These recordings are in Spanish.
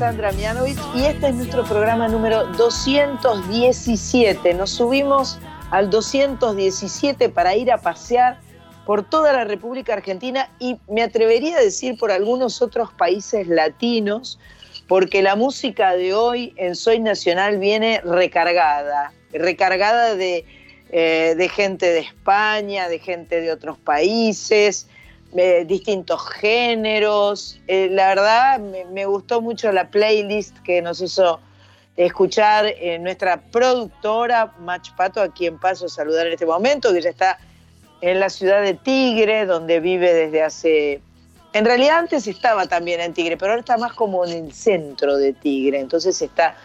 Sandra Mianovich y este es nuestro programa número 217. Nos subimos al 217 para ir a pasear por toda la República Argentina y me atrevería a decir por algunos otros países latinos, porque la música de hoy en Soy Nacional viene recargada, recargada de, eh, de gente de España, de gente de otros países, eh, distintos géneros. Eh, la verdad, me, gustó mucho la playlist que nos hizo escuchar eh, nuestra productora Mach Pato, a quien paso a saludar en este momento, que ya está en la ciudad de Tigre, donde vive desde hace... En realidad antes estaba también en Tigre, pero ahora está más como en el centro de Tigre, entonces está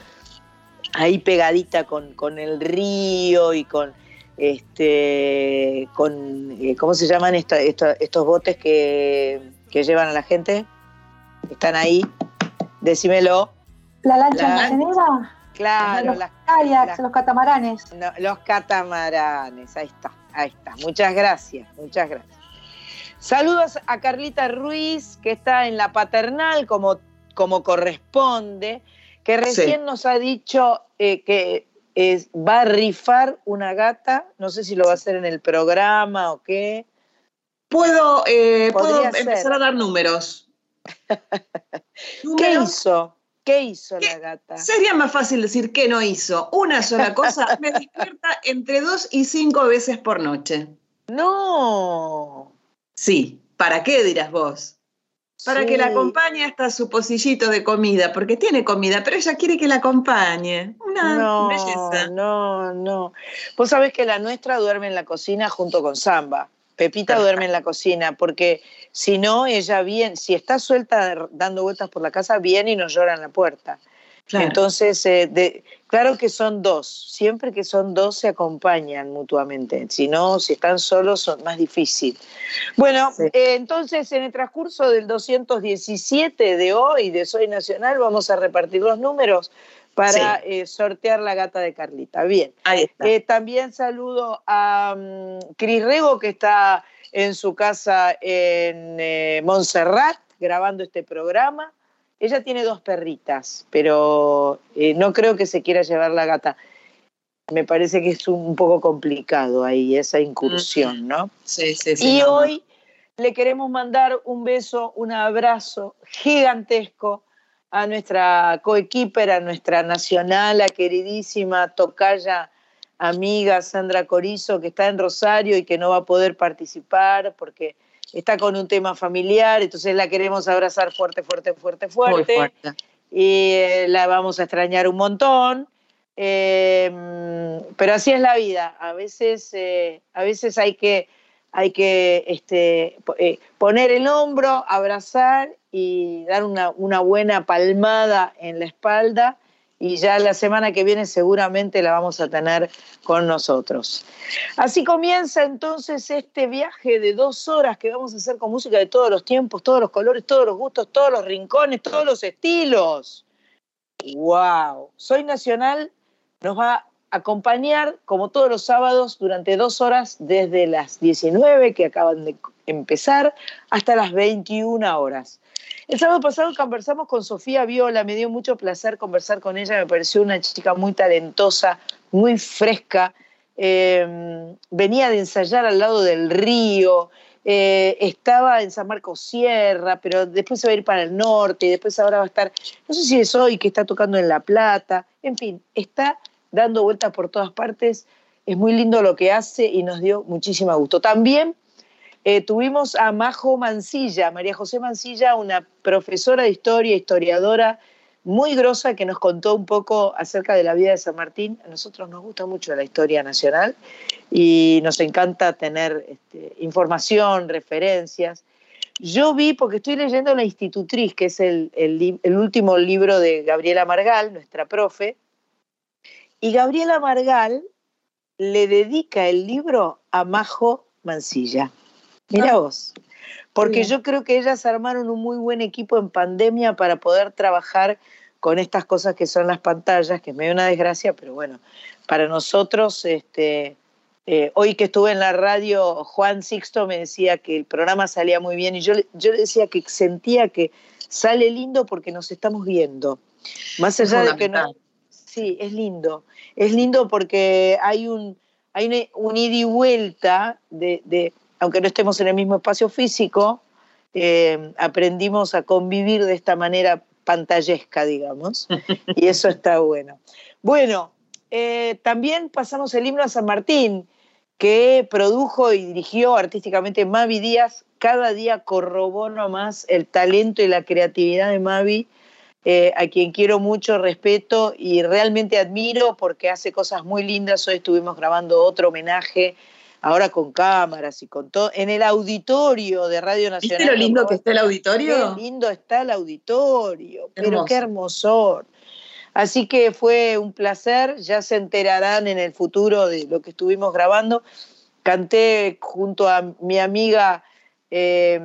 ahí pegadita con, con el río y con este con eh, ¿cómo se llaman esta- esta- estos botes que, que llevan a la gente? Están ahí, decímelo. La lancha La- misionera, Claro, los las kayaks, las- los catamaranes. No, los catamaranes, ahí está, ahí está. Muchas gracias, muchas gracias. Saludos a Carlita Ruiz, que está en la paternal como, como corresponde, que recién nos ha dicho eh, que es- va a rifar una gata, no sé si lo va a hacer en el programa o qué. Puedo, eh, puedo ser. empezar a dar números. ¿Qué hizo? ¿Qué hizo ¿Qué? la gata? Sería más fácil decir que no hizo. Una sola cosa me despierta entre dos y cinco veces por noche. No. Sí, ¿para qué dirás vos? Para Sí. que la acompañe hasta su pocillito de comida, porque tiene comida, pero ella quiere que la acompañe. Una No, belleza. no, no. Vos sabés que la nuestra duerme en la cocina junto con Samba. Pepita Perfecto. duerme en la cocina, porque si no, ella viene, si está suelta dando vueltas por la casa, viene y nos llora en la puerta. Claro. Entonces, eh, de- claro que son dos. Siempre que son dos se acompañan mutuamente. Si no, si están solos, son más difícil. Bueno, Sí. eh, entonces en el transcurso del 217 de hoy, de Soy Nacional, vamos a repartir los números para eh, sortear la gata de Carlita. Bien. Ahí está. Eh, también saludo a mm, Cris Rego, que está en su casa en Montserrat grabando este programa. Ella tiene dos perritas, pero eh, no creo que se quiera llevar la gata. Me parece que es un poco complicado ahí esa incursión, ¿no? sí, sí, sí. Y hoy le queremos mandar un beso, un abrazo gigantesco a nuestra coequiper, a nuestra nacional, a queridísima tocaya amiga Sandra Corizo, que está en Rosario y que no va a poder participar porque está con un tema familiar, entonces la queremos abrazar fuerte, fuerte, fuerte, Muy fuerte y eh, la vamos a extrañar un montón. Eh, pero así es la vida. A veces, eh, a veces hay que, hay que este, po- poner el hombro, abrazar y dar una, una buena palmada en la espalda. Y ya la semana que viene seguramente la vamos a tener con nosotros. Así comienza entonces este viaje de dos horas que vamos a hacer con música de todos los tiempos, todos los colores, todos los gustos, todos los rincones, todos los estilos. ¡Wow! Soy Nacional nos va a acompañar como todos los sábados durante dos horas desde las 19 que acaban de empezar hasta las 21 horas. El sábado pasado conversamos con Sofía Viola, me dio mucho placer conversar con ella, me pareció una chica muy talentosa, muy fresca, eh, venía de ensayar al lado del río, eh, estaba en San Marcos Sierra, pero después se va a ir para el norte y después ahora va a estar, no sé si es hoy que está tocando en La Plata, en fin, está dando vueltas por todas partes, es muy lindo lo que hace y nos dio muchísimo gusto. También eh, tuvimos a Majo Mancilla, María José Mancilla, una profesora de historia, historiadora muy grosa que nos contó un poco acerca de la vida de San Martín. A nosotros nos gusta mucho la historia nacional y nos encanta tener este, información, referencias. Yo vi, porque estoy leyendo La Institutriz, que es el, el último libro de Gabriela Margal, nuestra profe, y Gabriela Margal le dedica el libro a Majo Mancilla. Mira ah. vos. Porque yo creo que ellas armaron un muy buen equipo en pandemia para poder trabajar con estas cosas que son las pantallas, que es medio una desgracia, pero bueno, para nosotros, este, eh, hoy que estuve en la radio, Juan Sixto me decía que el programa salía muy bien y yo, yo le decía que sentía que sale lindo porque nos estamos viendo. Más allá de que no... Sí, es lindo. Es lindo porque hay un, hay un, ida y vuelta de, aunque no estemos en el mismo espacio físico, eh, aprendimos a convivir de esta manera pantallesca, digamos, y eso está bueno. Bueno, eh, también pasamos el himno a San Martín, que produjo y dirigió artísticamente Mavi Díaz. Cada día corroboró más el talento y la creatividad de Mavi eh, a quien quiero mucho, respeto y realmente admiro porque hace cosas muy lindas. Hoy estuvimos grabando otro homenaje, ahora con cámaras y con todo, en el auditorio de Radio Nacional. ¿Viste lo lindo que está el auditorio? Qué lindo está el auditorio, pero qué hermosor. Así que fue un placer, ya se enterarán en el futuro de lo que estuvimos grabando. Canté junto a mi amiga eh,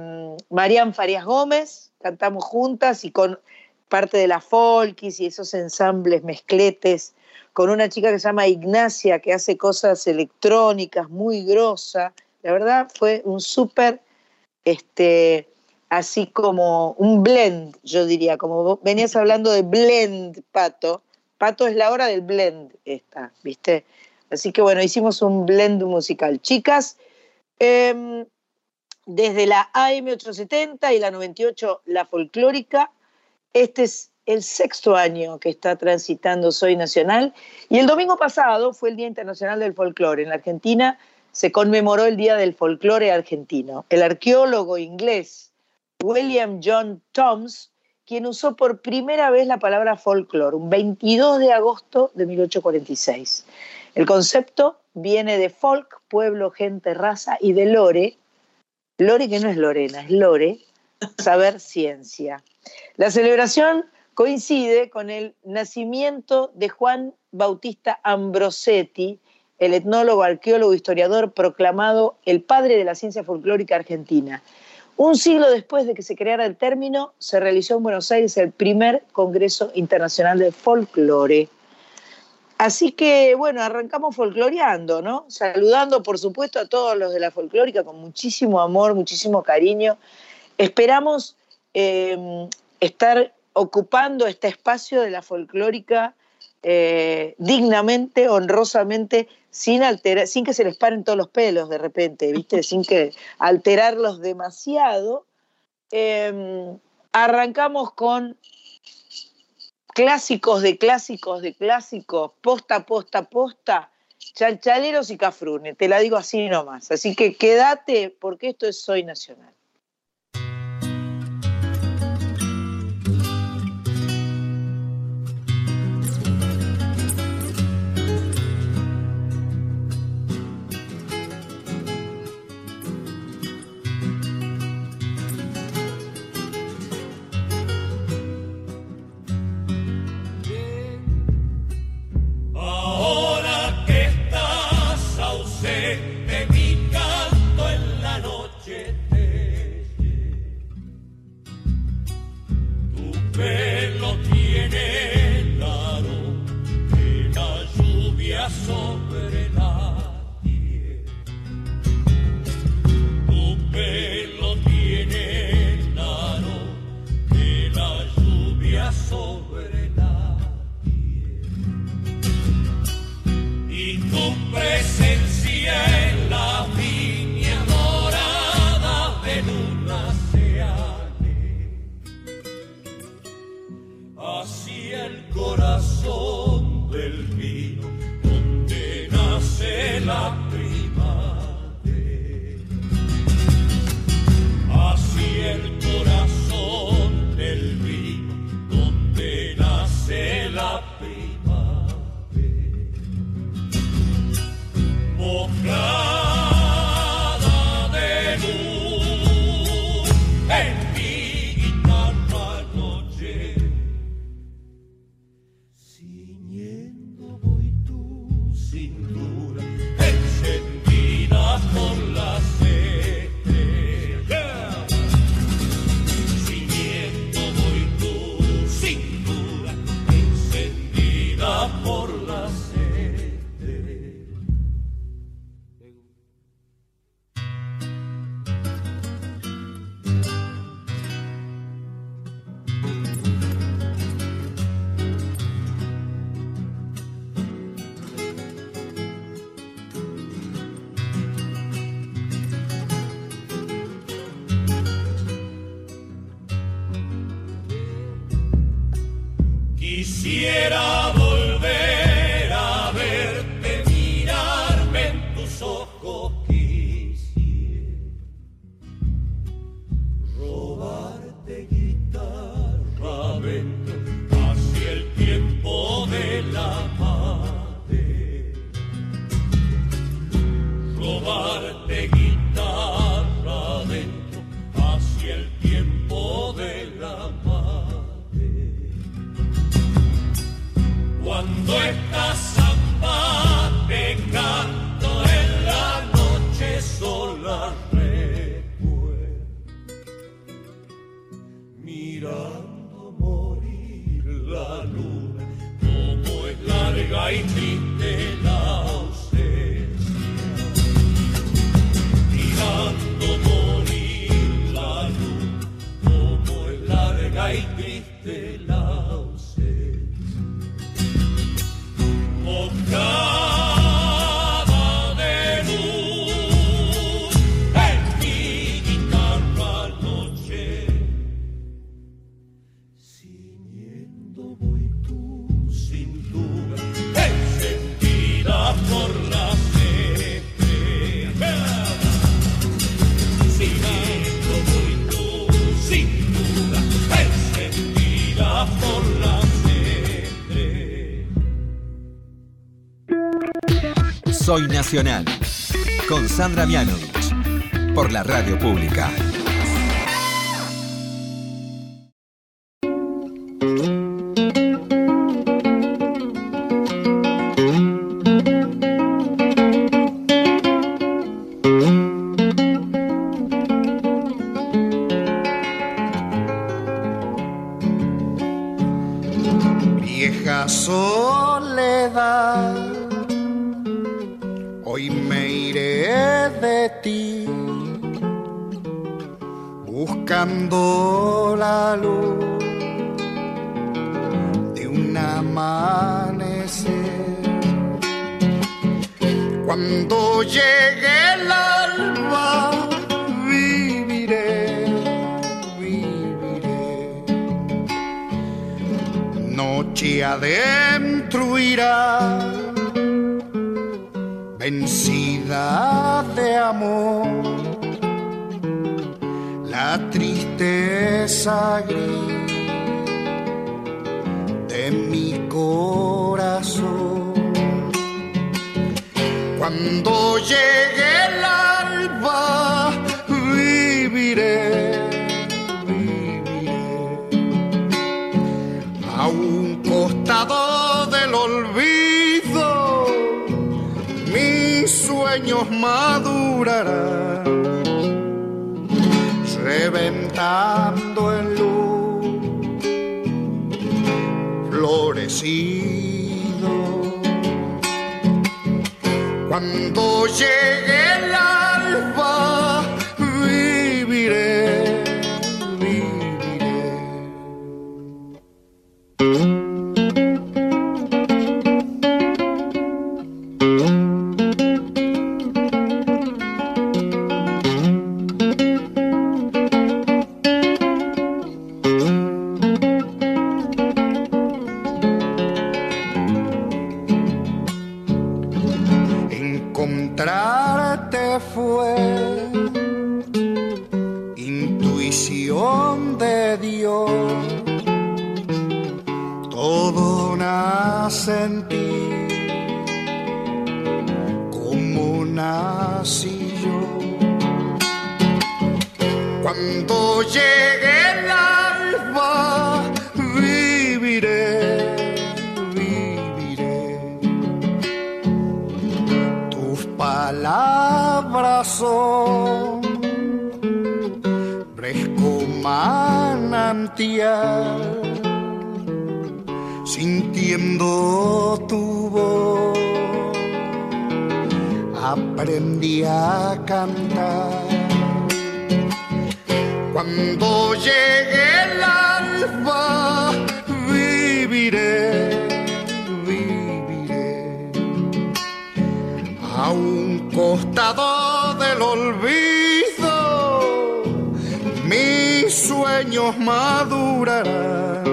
Marian Farías Gómez, cantamos juntas y con parte de la folkis y esos ensambles mezcletes, con una chica que se llama Ignacia, que hace cosas electrónicas muy grosa. La verdad fue un súper, este, así como un blend, yo diría, como venías hablando de blend, Pato. Pato es la hora del blend esta, ¿viste? Así que bueno, hicimos un blend musical. Chicas, em, desde la AM870 y la 98, la folclórica, este es el sexto año que está transitando Soy Nacional y el domingo pasado fue el Día Internacional del Folclore. En la Argentina se conmemoró el Día del Folclore Argentino. El arqueólogo inglés William John Toms, quien usó por primera vez la palabra folclore, un 22 de agosto de 1846. El concepto viene de folk, pueblo, gente, raza, y de lore, lore que no es Lorena, es lore, saber ciencia. La celebración coincide con el nacimiento de Juan Bautista Ambrosetti, el etnólogo, arqueólogo, historiador proclamado el padre de la ciencia folclórica argentina. Un siglo después de que se creara el término, se realizó en Buenos Aires el primer Congreso Internacional de Folclore. Así que, bueno, arrancamos folcloreando, ¿no? Saludando, por supuesto, a todos los de la folclórica con muchísimo amor, muchísimo cariño. Esperamos eh, estar ocupando este espacio de la folclórica eh, dignamente, honrosamente, sin alterar, sin que se les paren todos los pelos de repente, ¿viste? sin que alterarlos demasiado. Em, arrancamos con clásicos de clásicos de clásicos, posta, posta, posta, chanchaleros y cafrunes, te la digo así nomás. Así que quédate porque esto es Soy Nacional. Hacia Soy Nacional, con Sandra Mianovich, por la radio pública. Sueños madurarán,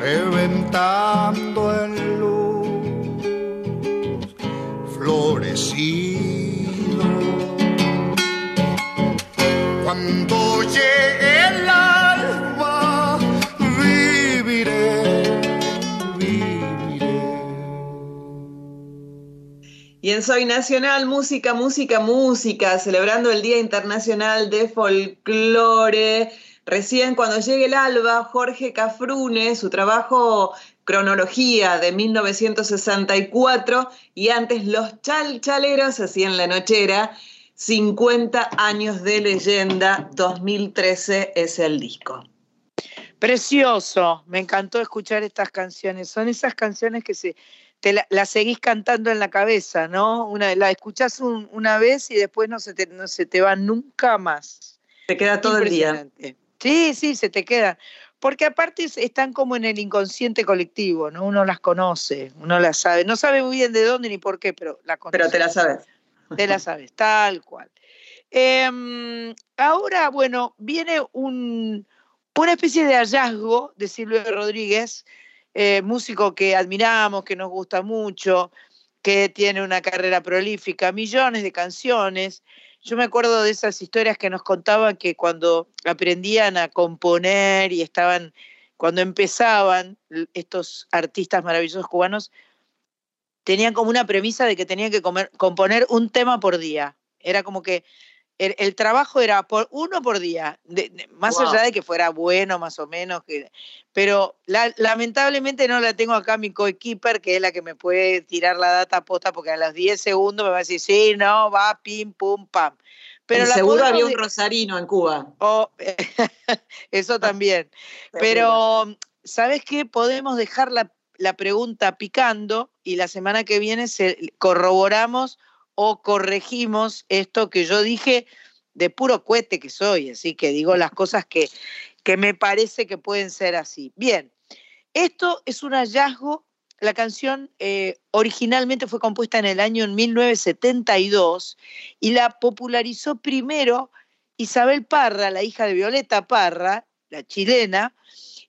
reventando Soy Nacional, música, música, música, celebrando el Día Internacional de Folclore. Recién cuando llegue el alba, Jorge Cafrune, su trabajo Cronología de 1964 y antes Los Chalchaleros hacían la nochera. 50 años de leyenda, 2013 es el disco. Precioso, me encantó escuchar estas canciones. Son esas canciones que se, te la, las seguís cantando en la cabeza, ¿no? Una, la escuchás un- una vez y después no se, te, no se te va nunca más. Te queda todo el día. Sí, sí, se te quedan. Porque aparte es- están como en el inconsciente colectivo, ¿no? Uno las conoce, uno las sabe. No sabe muy bien de dónde ni por qué, pero la conoce. Pero te la sabes. Te la sabes, tal cual. Em, ahora, bueno, viene un, una especie de hallazgo de Silvio Rodríguez, eh, músico que admiramos, que nos gusta mucho, que tiene una carrera prolífica, millones de canciones. Yo me acuerdo de esas historias que nos contaban que cuando aprendían a componer y estaban, cuando empezaban estos artistas maravillosos cubanos, tenían como una premisa de que tenían que comer- componer un tema por día. Era como que el, el trabajo era por uno por día, de- de- más Wow. allá de que fuera bueno, más o menos, que, pero la- lamentablemente no la tengo acá mi coequiper, que es la que me puede tirar la data posta, porque a los 10 segundos me va a decir, sí, no, va, pim, pum, pam. Pero la seguro había un rosarino en Cuba. Oh, eso también. Pero, ¿sabes qué? Podemos dejar la, la pregunta picando y la semana que viene se, corroboramos o corregimos esto que yo dije de puro cohete que soy, así que digo las cosas que, que me parece que pueden ser así. Bien, esto es un hallazgo. La canción eh, originalmente fue compuesta en el año 1972 y la popularizó primero Isabel Parra, la hija de Violeta Parra, la chilena,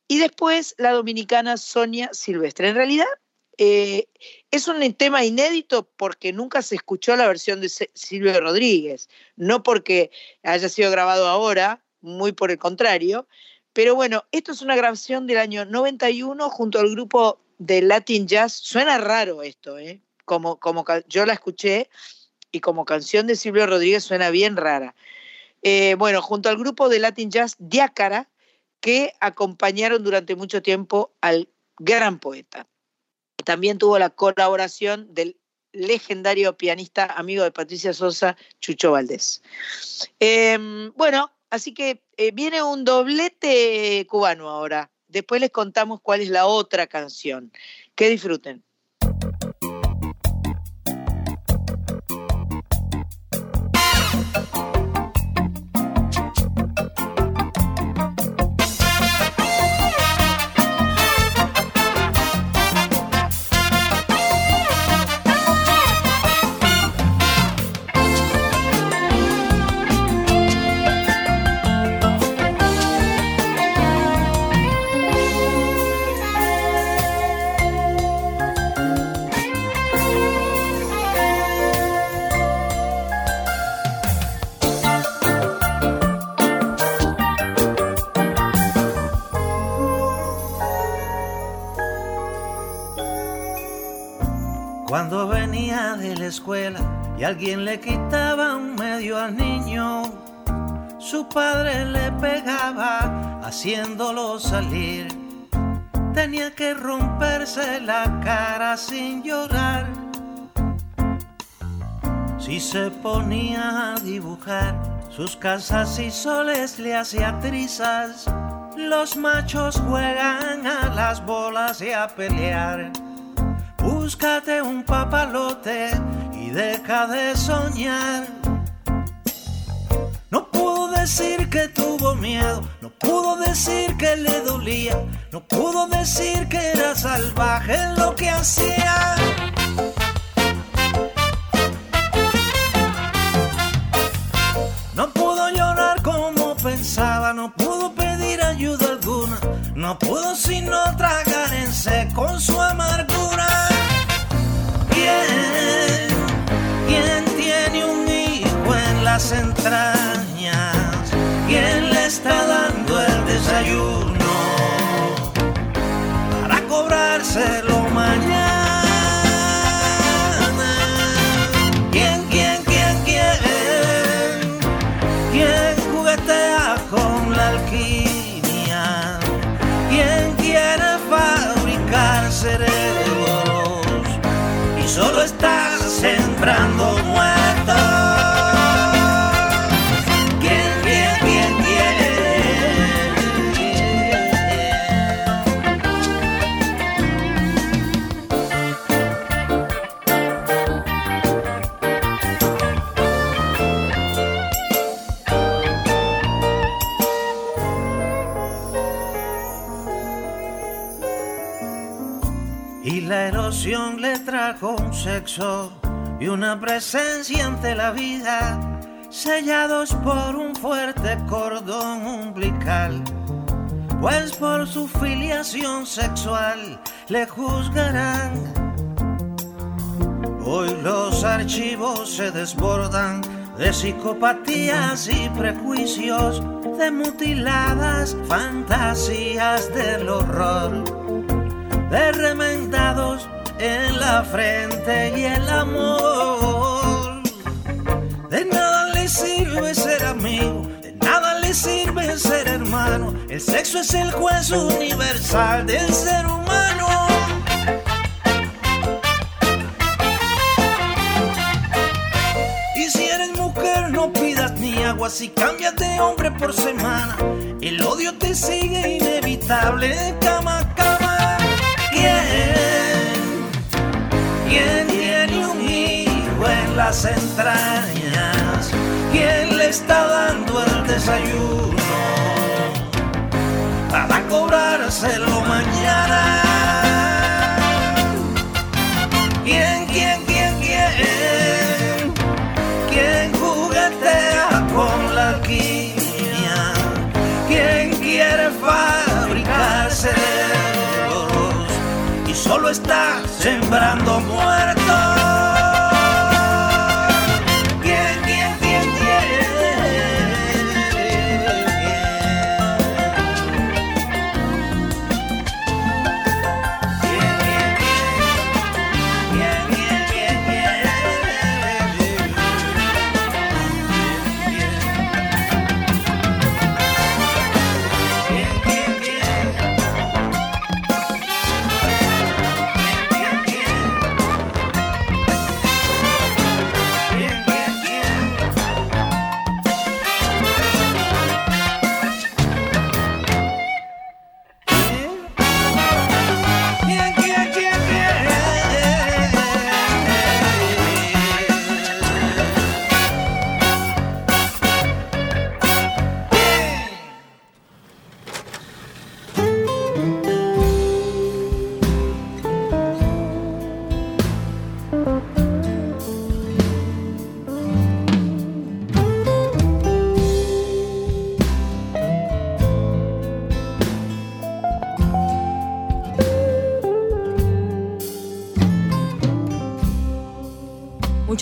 y después la dominicana Sonia Silvestre. En realidad eh, es un tema inédito porque nunca se escuchó la versión de Silvio Rodríguez, no porque haya sido grabado ahora, muy por el contrario, pero bueno, esto es una grabación del año 91 junto al grupo de Latin Jazz. Suena raro esto, ¿eh? Como, como yo la escuché y como canción de Silvio Rodríguez suena bien rara. Eh, bueno, junto al grupo de Latin Jazz Diácara, que acompañaron durante mucho tiempo al gran poeta. También tuvo la colaboración del legendario pianista amigo de Patricia Sosa, Chucho Valdés. Eh, bueno, así que eh, viene un doblete cubano ahora. Después les contamos cuál es la otra canción. Que disfruten. Alguien le quitaba un medio al niño, su padre le pegaba haciéndolo salir. Tenía que romperse la cara sin llorar. si se ponía a dibujar sus casas y soles le hacía trizas. Los machos juegan a las bolas y a pelear. Búscate un papalote y deja de soñar. No pudo decir que tuvo miedo, no pudo decir que le dolía, no pudo decir que era salvaje lo que hacía. No pudo llorar como pensaba, no pudo pedir ayuda alguna, no pudo sino tragar en seco con su amargura. Entrañas? ¿Quién le está dando el desayuno para cobrárselo mañana? ¿Quién, quién, quién, quién? ¿Quién juguetea con la alquimia? ¿Quién quiere fabricar cerebros y solo está sembrando un sexo y una presencia ante la vida, sellados por un fuerte cordón umbilical. Pues por su filiación sexual le juzgarán. Hoy los archivos se desbordan de psicopatías y prejuicios, de mutiladas fantasías del horror de remendados en la frente y el amor. De nada le sirve ser amigo, de nada le sirve ser hermano. El sexo es el juez universal del ser humano. Y si eres mujer, no pidas ni agua si cambias de hombre por semana. El odio te sigue inevitable, cama cama. ¿Quién? ¿Quién tiene un hijo en las entrañas? ¿Quién le está dando el desayuno para cobrárselo mañana? ¿Quién, quién, quién, quién? ¿Quién juguetea con la alquimia? ¿Quién quiere fabricar cerebros y solo está sembrando muertos?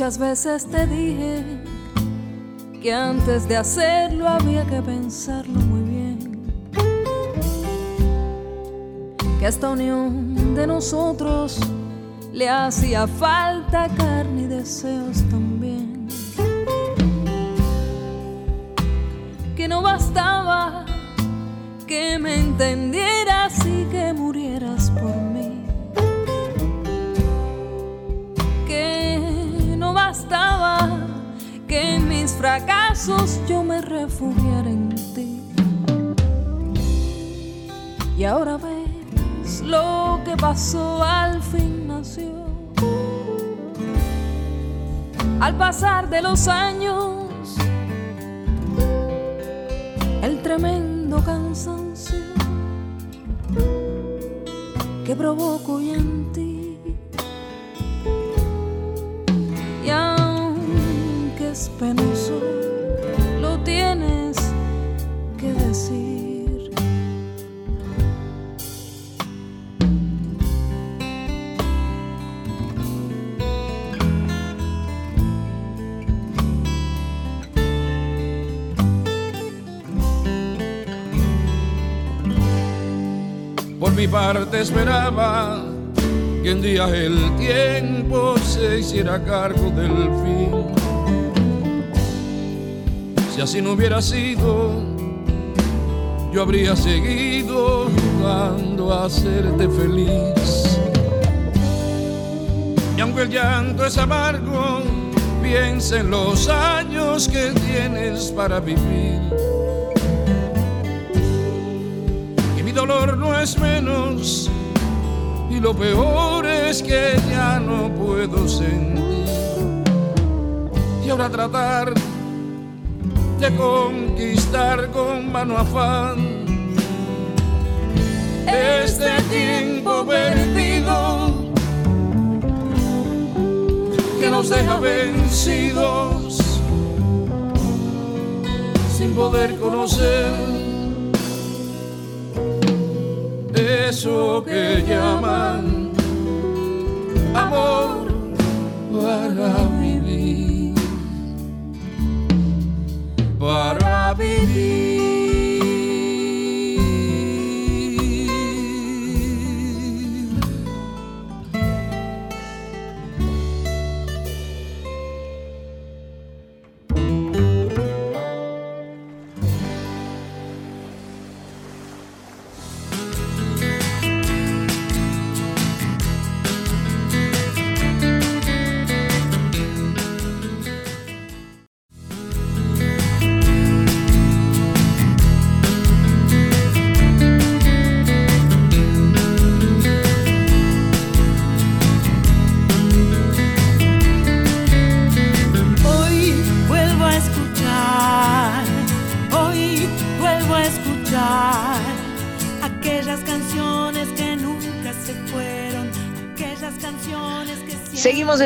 Muchas veces te dije que antes de hacerlo había que pensarlo muy bien. Que esta unión de nosotros le hacía falta carne y deseos también. Que no bastaba que me entendieras y que murieras brazos yo me refugiara en ti. Y ahora ves lo que pasó al fin nació. Al pasar de los años, el tremendo cansancio que provoco hoy en ti. Y aunque es penoso, mi parte esperaba que un día el tiempo se hiciera cargo del fin. Si así no hubiera sido, yo habría seguido jugando a hacerte feliz. Y aunque el llanto es amargo, piensa en los años que tienes para vivir. Y mi dolor menos, y lo peor es que ya no puedo sentir. Y ahora tratar de conquistar con mano afán este tiempo perdido que nos deja vencidos sin poder conocer eso que llaman amor para vivir, para vivir.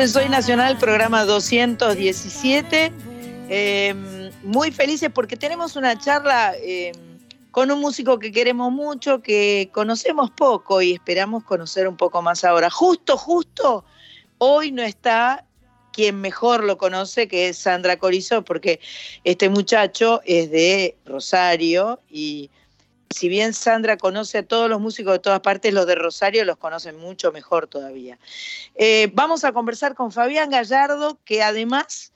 Soy Nacional, programa 217. Eh, muy felices porque tenemos una charla eh, con un músico que queremos mucho, que conocemos poco y esperamos conocer un poco más ahora. Justo, justo, hoy no está quien mejor lo conoce, que es Sandra Corizó, porque este muchacho es de Rosario y si bien Sandra conoce a todos los músicos de todas partes, los de Rosario los conocen mucho mejor todavía. Eh, vamos a conversar con Fabián Gallardo, que además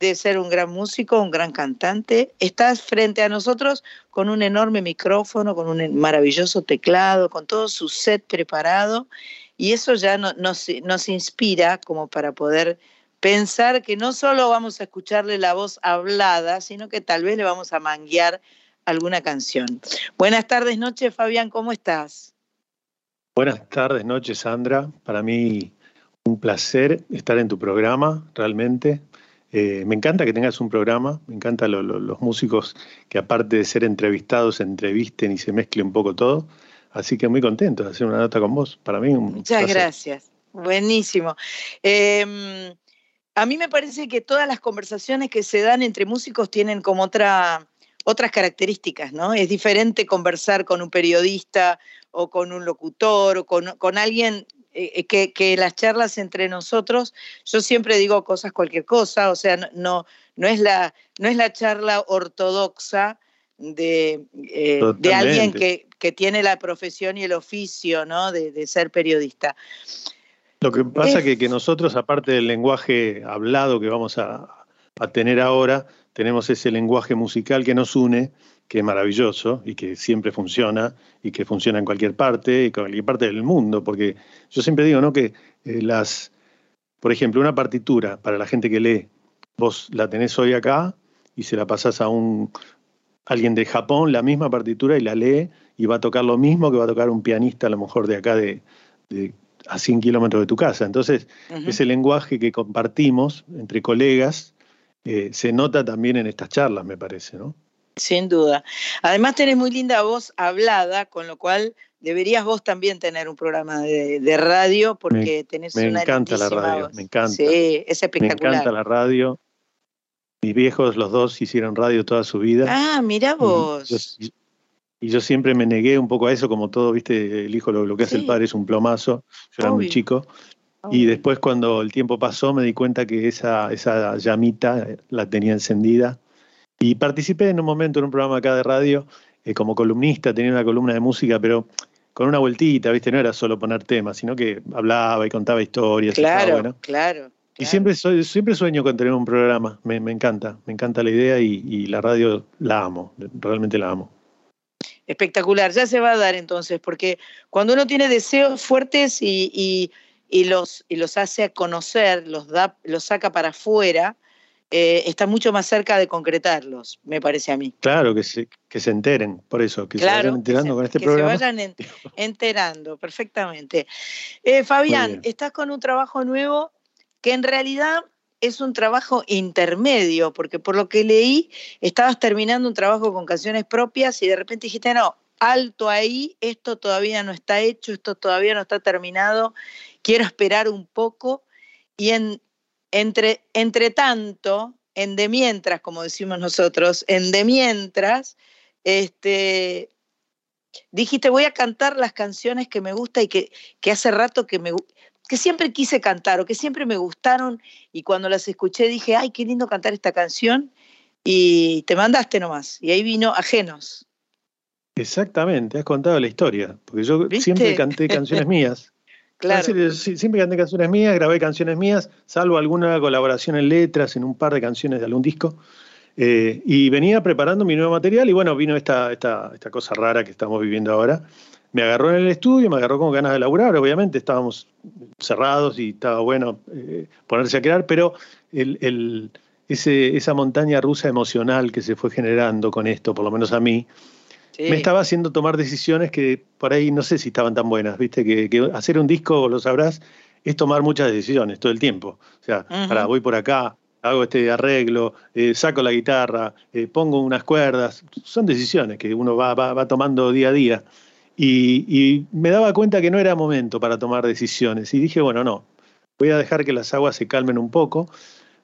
de ser un gran músico, un gran cantante, está frente a nosotros con un enorme micrófono, con un maravilloso teclado, con todo su set preparado, y eso ya no- nos, nos inspira como para poder pensar que no solo vamos a escucharle la voz hablada, sino que tal vez le vamos a manguear alguna canción. Buenas tardes, noches, Fabián, ¿cómo estás? Buenas tardes, noches, Sandra. Para mí un placer estar en tu programa, realmente. Eh, me encanta que tengas un programa, me encantan lo- lo- los músicos que aparte de ser entrevistados, se entrevisten y se mezcle un poco todo. Así que muy contento de hacer una nota con vos. Para mí un Muchas placer. gracias. Buenísimo. Eh, a mí me parece que todas las conversaciones que se dan entre músicos tienen como otra, otras características, ¿no? Es diferente conversar con un periodista o con un locutor o con, con alguien eh, que, que las charlas entre nosotros, yo siempre digo cosas, cualquier cosa, o sea, no, no, es, la, no es la charla ortodoxa de, eh, de alguien que, que tiene la profesión y el oficio, ¿no? De, de ser periodista. Lo que pasa Es- que, que nosotros, aparte del lenguaje hablado que vamos a, a tener ahora, tenemos ese lenguaje musical que nos une, que es maravilloso y que siempre funciona y que funciona en cualquier parte y en cualquier parte del mundo, porque yo siempre digo, ¿no? Que eh, las, por ejemplo, una partitura para la gente que lee, vos la tenés hoy acá y se la pasás a un alguien de Japón la misma partitura y la lee y va a tocar lo mismo que va a tocar un pianista a lo mejor de acá de, de a 100 kilómetros de tu casa. Entonces, ese lenguaje que compartimos entre colegas eh, se nota también en estas charlas, me parece, ¿no? Sin duda. Además tenés muy linda voz hablada, con lo cual deberías vos también tener un programa de, de radio porque me, tenés me una encanta la radio, voz. me encanta. Sí, es Me espectacular. encanta la radio. Mis viejos, los dos, hicieron radio toda su vida. Ah, mira Y vos. yo, y yo siempre me negué un poco a eso, como todo, viste, el hijo lo, lo que hace Sí. el padre es un plomazo. Yo era muy chico. Y después cuando el tiempo pasó me di cuenta que esa, esa llamita eh, la tenía encendida. Y participé en un momento en un programa acá de radio eh, como columnista, tenía una columna de música, pero con una vueltita, ¿viste? No era solo poner temas, sino que hablaba y contaba historias. Claro, bueno. claro. Y siempre, soy, siempre sueño con tener un programa, me, me encanta, me encanta la idea y, y la radio la amo, realmente la amo. Espectacular, ya se va a dar entonces, porque cuando uno tiene deseos fuertes y, y- y los, y los hace a conocer, los, da, los saca para afuera, eh, está mucho más cerca de concretarlos, me parece a mí. Claro, que se, que se enteren, por eso, que se claro, vayan enterando que, se, con este que programa. se vayan en- enterando, perfectamente. Eh, Fabián, estás con un trabajo nuevo que en realidad es un trabajo intermedio, porque por lo que leí, estabas terminando un trabajo con canciones propias y de repente dijiste, no, alto ahí, esto todavía no está hecho, esto todavía no está terminado, quiero esperar un poco. Y en, entre, tanto, en de mientras, como decimos nosotros, en de mientras, este, dijiste, voy a cantar las canciones que me gusta y que, que hace rato que me que siempre quise cantar o que siempre me gustaron y cuando las escuché dije, ay, qué lindo cantar esta canción y te mandaste nomás y ahí vino Ajenos. Exactamente, has contado la historia, porque yo ¿Viste? siempre canté canciones mías. Claro. Siempre canté canciones mías, grabé canciones mías, salvo alguna colaboración en letras, en un par de canciones de algún disco. Eh, y venía preparando mi nuevo material y bueno, vino esta, esta, esta cosa rara que estamos viviendo ahora. Me agarró en el estudio, me agarró con ganas de laburar, obviamente estábamos cerrados y estaba bueno eh, ponerse a crear, pero el, el- ese, esa montaña rusa emocional que se fue generando con esto, por lo menos a mí, Sí. me estaba haciendo tomar decisiones que por ahí no sé si estaban tan buenas, viste, que, que hacer un disco, lo sabrás, es tomar muchas decisiones todo el tiempo. O sea, voy por acá, hago este arreglo, eh, saco la guitarra, eh, pongo unas cuerdas, son decisiones que uno va, va, va tomando día a día. Y, y me daba cuenta que no era momento para tomar decisiones. Y dije, bueno, no, voy a dejar que las aguas se calmen un poco,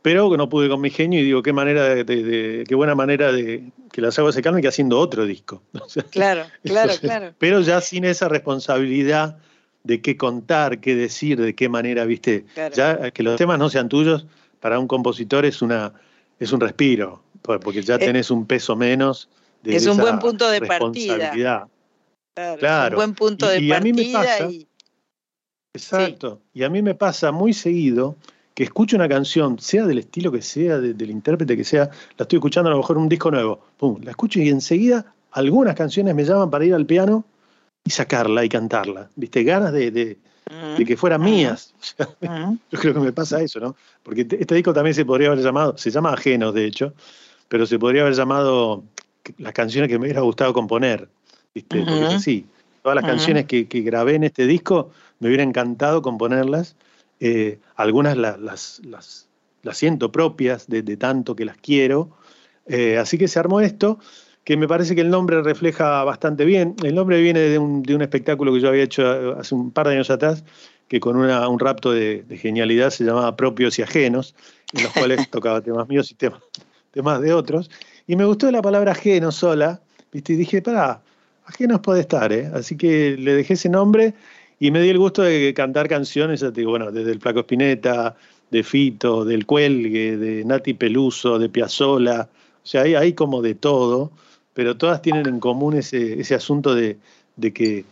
pero no pude con mi genio y digo, qué manera de, de- de- qué buena manera de que las aguas se calmen que haciendo otro disco. O sea, Claro, claro, entonces, claro. Pero ya sin esa responsabilidad de qué contar, qué decir, de qué manera, viste, Claro. ya que los temas no sean tuyos, para un compositor es una es un respiro, por- porque ya Eh, tenés un peso menos de es un esa buen punto de partida. Claro, un buen punto Y- de y a mí me partida pasa- y Exacto. Y a mí me pasa muy seguido que escucho una canción, sea del estilo que sea, de- del intérprete que sea, la estoy escuchando a lo mejor un disco nuevo, pum, la escucho y enseguida algunas canciones me llaman para ir al piano y sacarla y cantarla. ¿Viste? Ganas de, de- de que fueran mías. Ujú. Yo creo que me pasa eso, ¿no? Porque te- este disco también se podría haber llamado, se llama Ajenos, de hecho, pero se podría haber llamado las canciones que me hubiera gustado componer. ¿Viste? Porque así. Todas las canciones que, que grabé en este disco me hubiera encantado componerlas. Eh, algunas la- las, las, las siento propias de, de tanto que las quiero. Eh, así que se armó esto, que me parece que el nombre refleja bastante bien. El nombre viene de un, de un espectáculo que yo había hecho hace un par de años atrás, que con una- un rapto de, de genialidad se llamaba Propios y Ajenos, en los cuales tocaba temas míos y temas, temas de otros. Y me gustó la palabra ajeno sola, ¿viste? y dije, pará, ajenos puede estar, ¿eh? Así que le dejé ese nombre y me di el gusto de cantar canciones, bueno, desde el Flaco Espineta, de Fito, del Cuelgue, de Nati Peluso, de Piazzola, o sea, hay, hay como de todo, pero todas tienen en común ese, ese asunto de, de que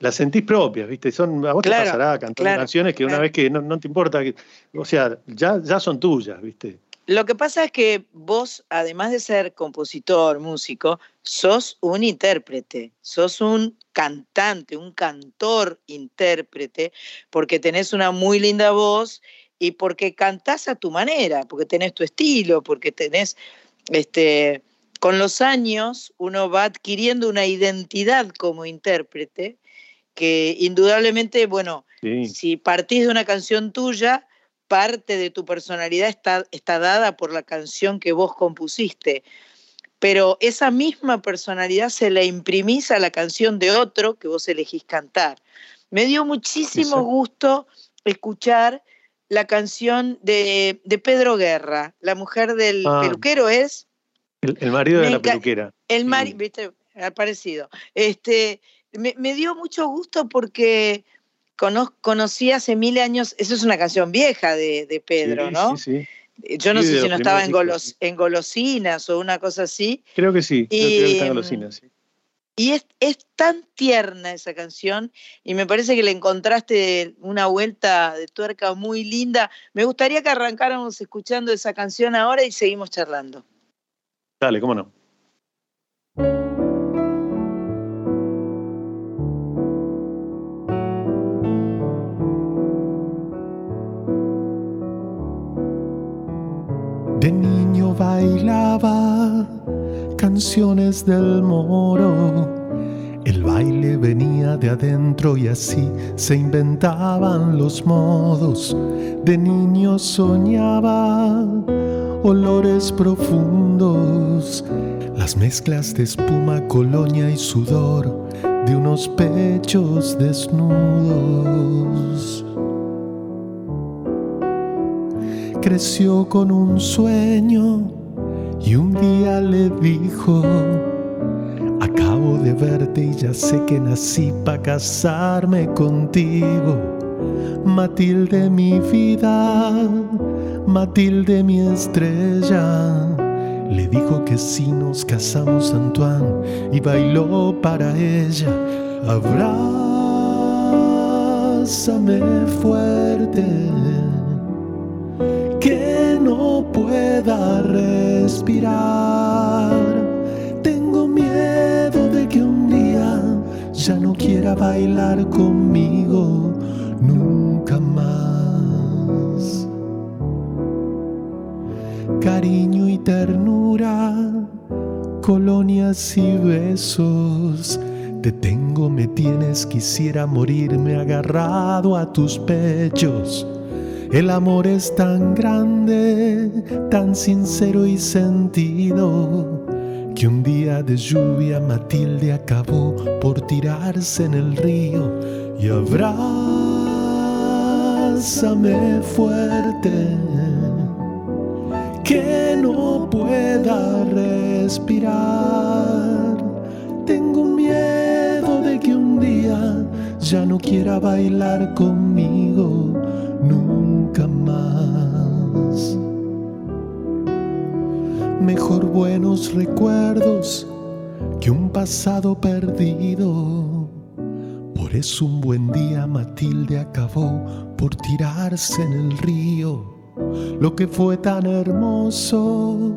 las sentís propias, ¿viste? Son, a vos Claro, te pasará claro, canciones que una claro. vez que no, no te importa, que- o sea, ya, ya son tuyas, ¿viste? Lo que pasa es que vos, además de ser compositor, músico, sos un intérprete, sos un cantante, un cantor intérprete, porque tenés una muy linda voz y porque cantás a tu manera, porque tenés tu estilo, porque tenés este, con los años uno va adquiriendo una identidad como intérprete que indudablemente, bueno, si partís de una canción tuya, parte de tu personalidad está, está dada por la canción que vos compusiste pero esa misma personalidad se la imprimís a la canción de otro que vos elegís cantar. Me dio muchísimo gusto escuchar la canción de, Pedro Guerra, la mujer del ah. peluquero es. El, marido de la peluquera. El marido, viste, al parecido. Este, me, dio mucho gusto porque conocí hace mil años, eso es una canción vieja de, Pedro, ¿no? Sí, sí. Yo no sé si no estaba en, en, golosinas o una cosa así. Creo que sí, creo, que está en golosinas, sí. Y es, es, tan tierna esa canción y me parece que le encontraste una vuelta de tuerca muy linda. Me gustaría que arrancáramos escuchando esa canción ahora y seguimos charlando. Dale, cómo no. Bailaba canciones del moro. El baile venía de adentro y así se inventaban los modos. De niño soñaba olores profundos, las mezclas de espuma, colonia y sudor de unos pechos desnudos. Creció con un sueño y un día le dijo, acabo de verte y ya sé que nací para casarme contigo. Matilde mi vida, Matilde mi estrella. Le dijo que si nos casamos Antoine y bailó para ella. Abrázame fuerte que no pueda respirar. Tengo miedo de que un día ya no quiera bailar conmigo nunca más. Cariño y ternura, colonias y besos. Te tengo, me tienes, quisiera morirme agarrado a tus pechos el amor es tan grande, tan sincero y sentido, que un día de lluvia Matilde acabó por tirarse en el río y abrázame fuerte, que no pueda respirar. Tengo miedo de que un día ya no quiera bailar conmigo nunca más. Mejor buenos recuerdos que un pasado perdido. Por eso un buen día Matilde acabó por tirarse en el río. Lo que fue tan hermoso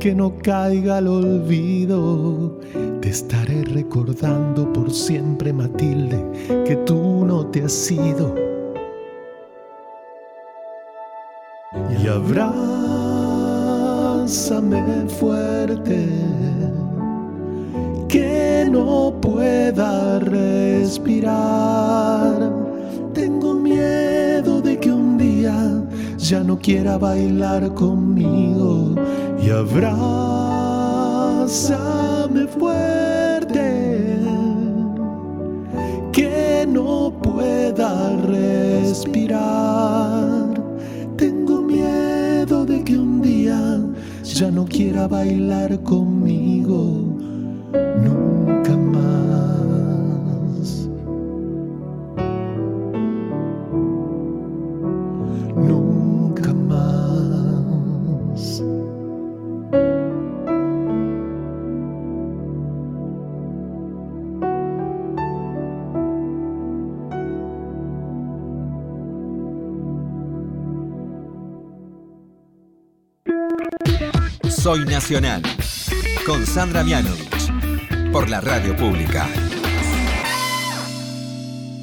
que no caiga al olvido. Te estaré recordando por siempre, Matilde, que tú no te has ido y abrázame fuerte que no pueda respirar. Tengo miedo de que un día ya no quiera bailar conmigo y abrázame fuerte que no pueda respirar ya no quiera bailar conmigo Soy Nacional, con Sandra Mianovich, por la radio pública.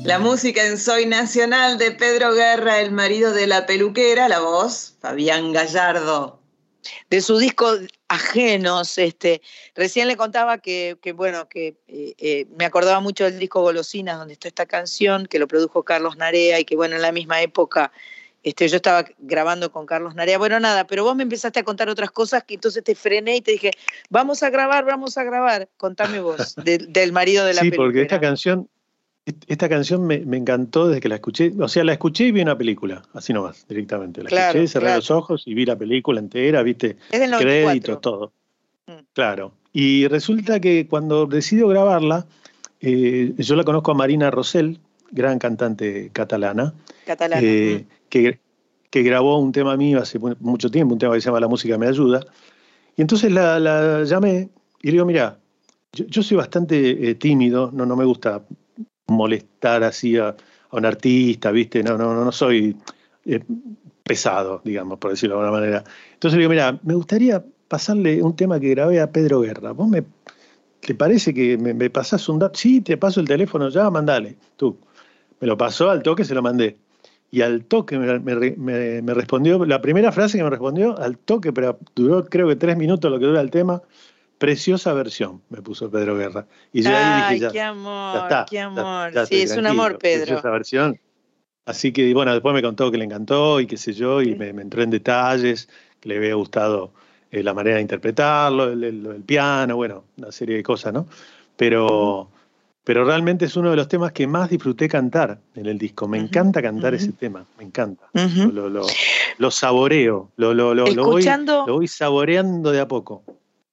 La música en Soy Nacional de Pedro Guerra, el marido de la peluquera, la voz, Fabián Gallardo. de su disco Ajenos. Este, recién le contaba que, bueno, que eh, eh, me acordaba mucho del disco Golosinas, donde está esta canción, que lo produjo Carlos Narea y que bueno, en la misma época este, yo estaba grabando con Carlos Narea. Bueno, nada, pero vos me empezaste a contar otras cosas que entonces te frené y te dije, vamos a grabar, vamos a grabar. Contame vos, del marido de la Sí, porque esta canción, esta canción me, encantó desde que la escuché. O sea, la escuché y vi una película, así nomás, directamente. La escuché, cerré los ojos y vi la película entera, viste, créditos, todo. Mm. Claro. Y resulta que cuando decido grabarla, eh, yo la conozco a Marina Rosell, gran cantante catalana. Catalana. Eh, mm que, grabó un tema mío hace mucho tiempo, un tema que se llama La música me ayuda. Y entonces la, llamé y le digo, mira, yo, soy bastante eh, tímido, no, no me gusta molestar así a, un artista, ¿viste? No, no, no, soy eh, pesado, digamos, por decirlo de alguna manera. Entonces le digo, mira, me gustaría pasarle un tema que grabé a Pedro Guerra. ¿Vos me, te parece que me, me pasás un dato? Sí, te paso el teléfono ya, mandale, tú. Me lo pasó al toque, se lo mandé y al toque me, respondió, la primera frase que me respondió, al toque, pero duró creo que tres minutos lo que dura el tema, preciosa versión, me puso Pedro Guerra. Y yo ahí dije, ya, qué amor, qué amor. sí, es un amor, Pedro. Preciosa versión. Así que, bueno, después me contó que le encantó y qué sé yo, y me, entró en detalles, que le había gustado eh, la manera de interpretarlo, el, el, piano, bueno, una serie de cosas, ¿no? Pero pero realmente es uno de los temas que más disfruté cantar en el disco. Me encanta cantar ese tema, me encanta. lo, saboreo, lo, voy, lo voy saboreando de a poco.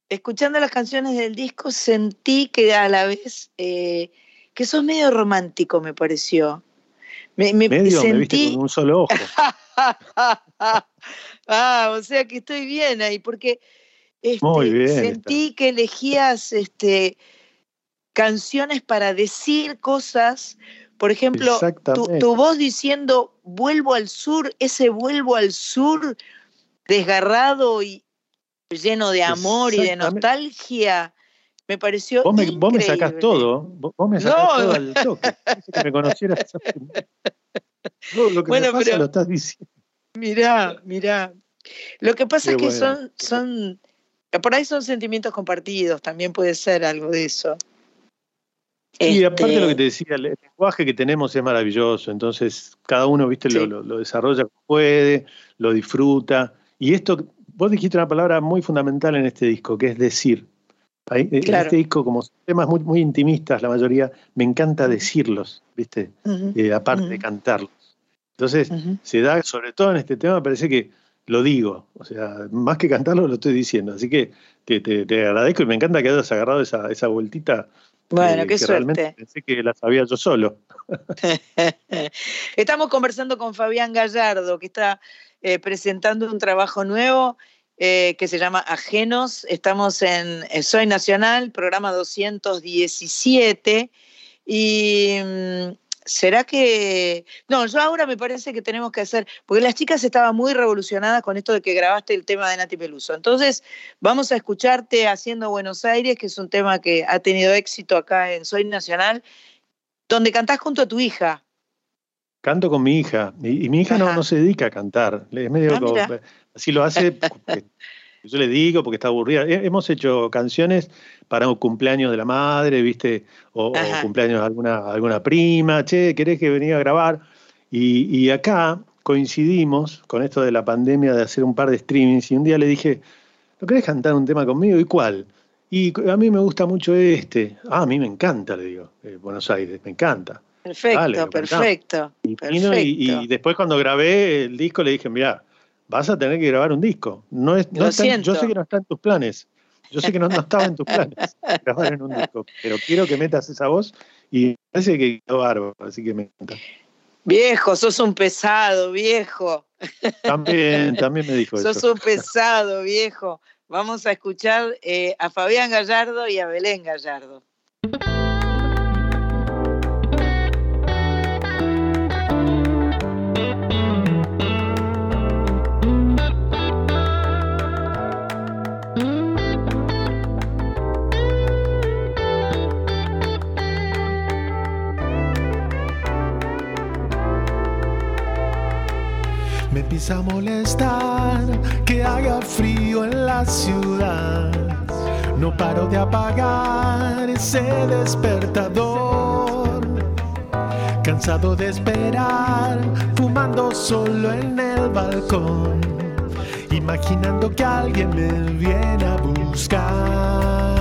Escuchando las canciones del disco sentí que a la vez, eh, que sos medio romántico, me pareció. Me, medio, sentí... me viste con un solo ojo. ah, o sea que estoy bien ahí, porque este, sentí que elegías... este canciones para decir cosas. Por ejemplo, tu, voz diciendo vuelvo al sur, ese vuelvo al sur desgarrado y lleno de amor y de nostalgia, me pareció. Vos me, vos me sacás todo, vos me sacás todo al toque. que me conocieras. lo que bueno, me pasa lo estás diciendo. Mirá, mirá. Lo que pasa es que son, son, por ahí son sentimientos compartidos, también puede ser algo de eso. Y aparte de lo que este te decía, el lenguaje que tenemos es maravilloso, entonces cada uno, viste, lo, desarrolla como puede, lo disfruta. Y esto, vos dijiste una palabra muy fundamental en este disco, que es decir. En este disco, como temas muy, muy intimistas, la mayoría, me encanta decirlos, viste, eh, aparte de cantarlos. Entonces, se da, sobre todo en este tema, me parece que lo digo, o sea, más que cantarlo lo estoy diciendo. Así que te, te, agradezco y me encanta que hayas agarrado esa, esa vueltita bueno, qué suerte. Pensé que la sabía yo solo. Estamos conversando con Fabián Gallardo, que está eh, presentando un trabajo nuevo eh, que se llama Ajenos. Estamos en Soy Nacional, programa 217. Y mm, ¿Será que.? No, yo ahora me parece que tenemos que hacer. Porque las chicas estaban muy revolucionadas con esto de que grabaste el tema de Nati Peluso. Entonces, vamos a escucharte haciendo Buenos Aires, que es un tema que ha tenido éxito acá en Soy Nacional, donde cantás junto a tu hija. Canto con mi hija. Y, mi hija no, no, se dedica a cantar. Es medio. Ah, así lo hace. Yo le digo porque está aburrida. Hemos hecho canciones para un cumpleaños de la madre, ¿viste? O, cumpleaños de alguna, alguna prima. Che, ¿querés que venga a grabar? Y, acá coincidimos con esto de la pandemia de hacer un par de streamings y un día le dije, ¿no querés cantar un tema conmigo? ¿Y cuál? Y a mí me gusta mucho este. Ah, a mí me encanta, le digo, eh, Buenos Aires, me encanta. Perfecto, perfecto. Y, y, después cuando grabé el disco le dije, mira, vas a tener que grabar un disco. No es, yo sé que no está en tus planes. Yo sé que no, estaba en tus planes grabar en un disco, pero quiero que metas esa voz y parece que quedó bárbaro, así que me encanta. Viejo, sos un pesado, viejo. También, también me dijo eso. Sos un pesado, viejo. Vamos a escuchar eh, a Fabián Gallardo y a Belén Gallardo. Paro de apagar ese despertador. Cansado de esperar, fumando solo en el balcón. Imaginando que alguien me viene a buscar.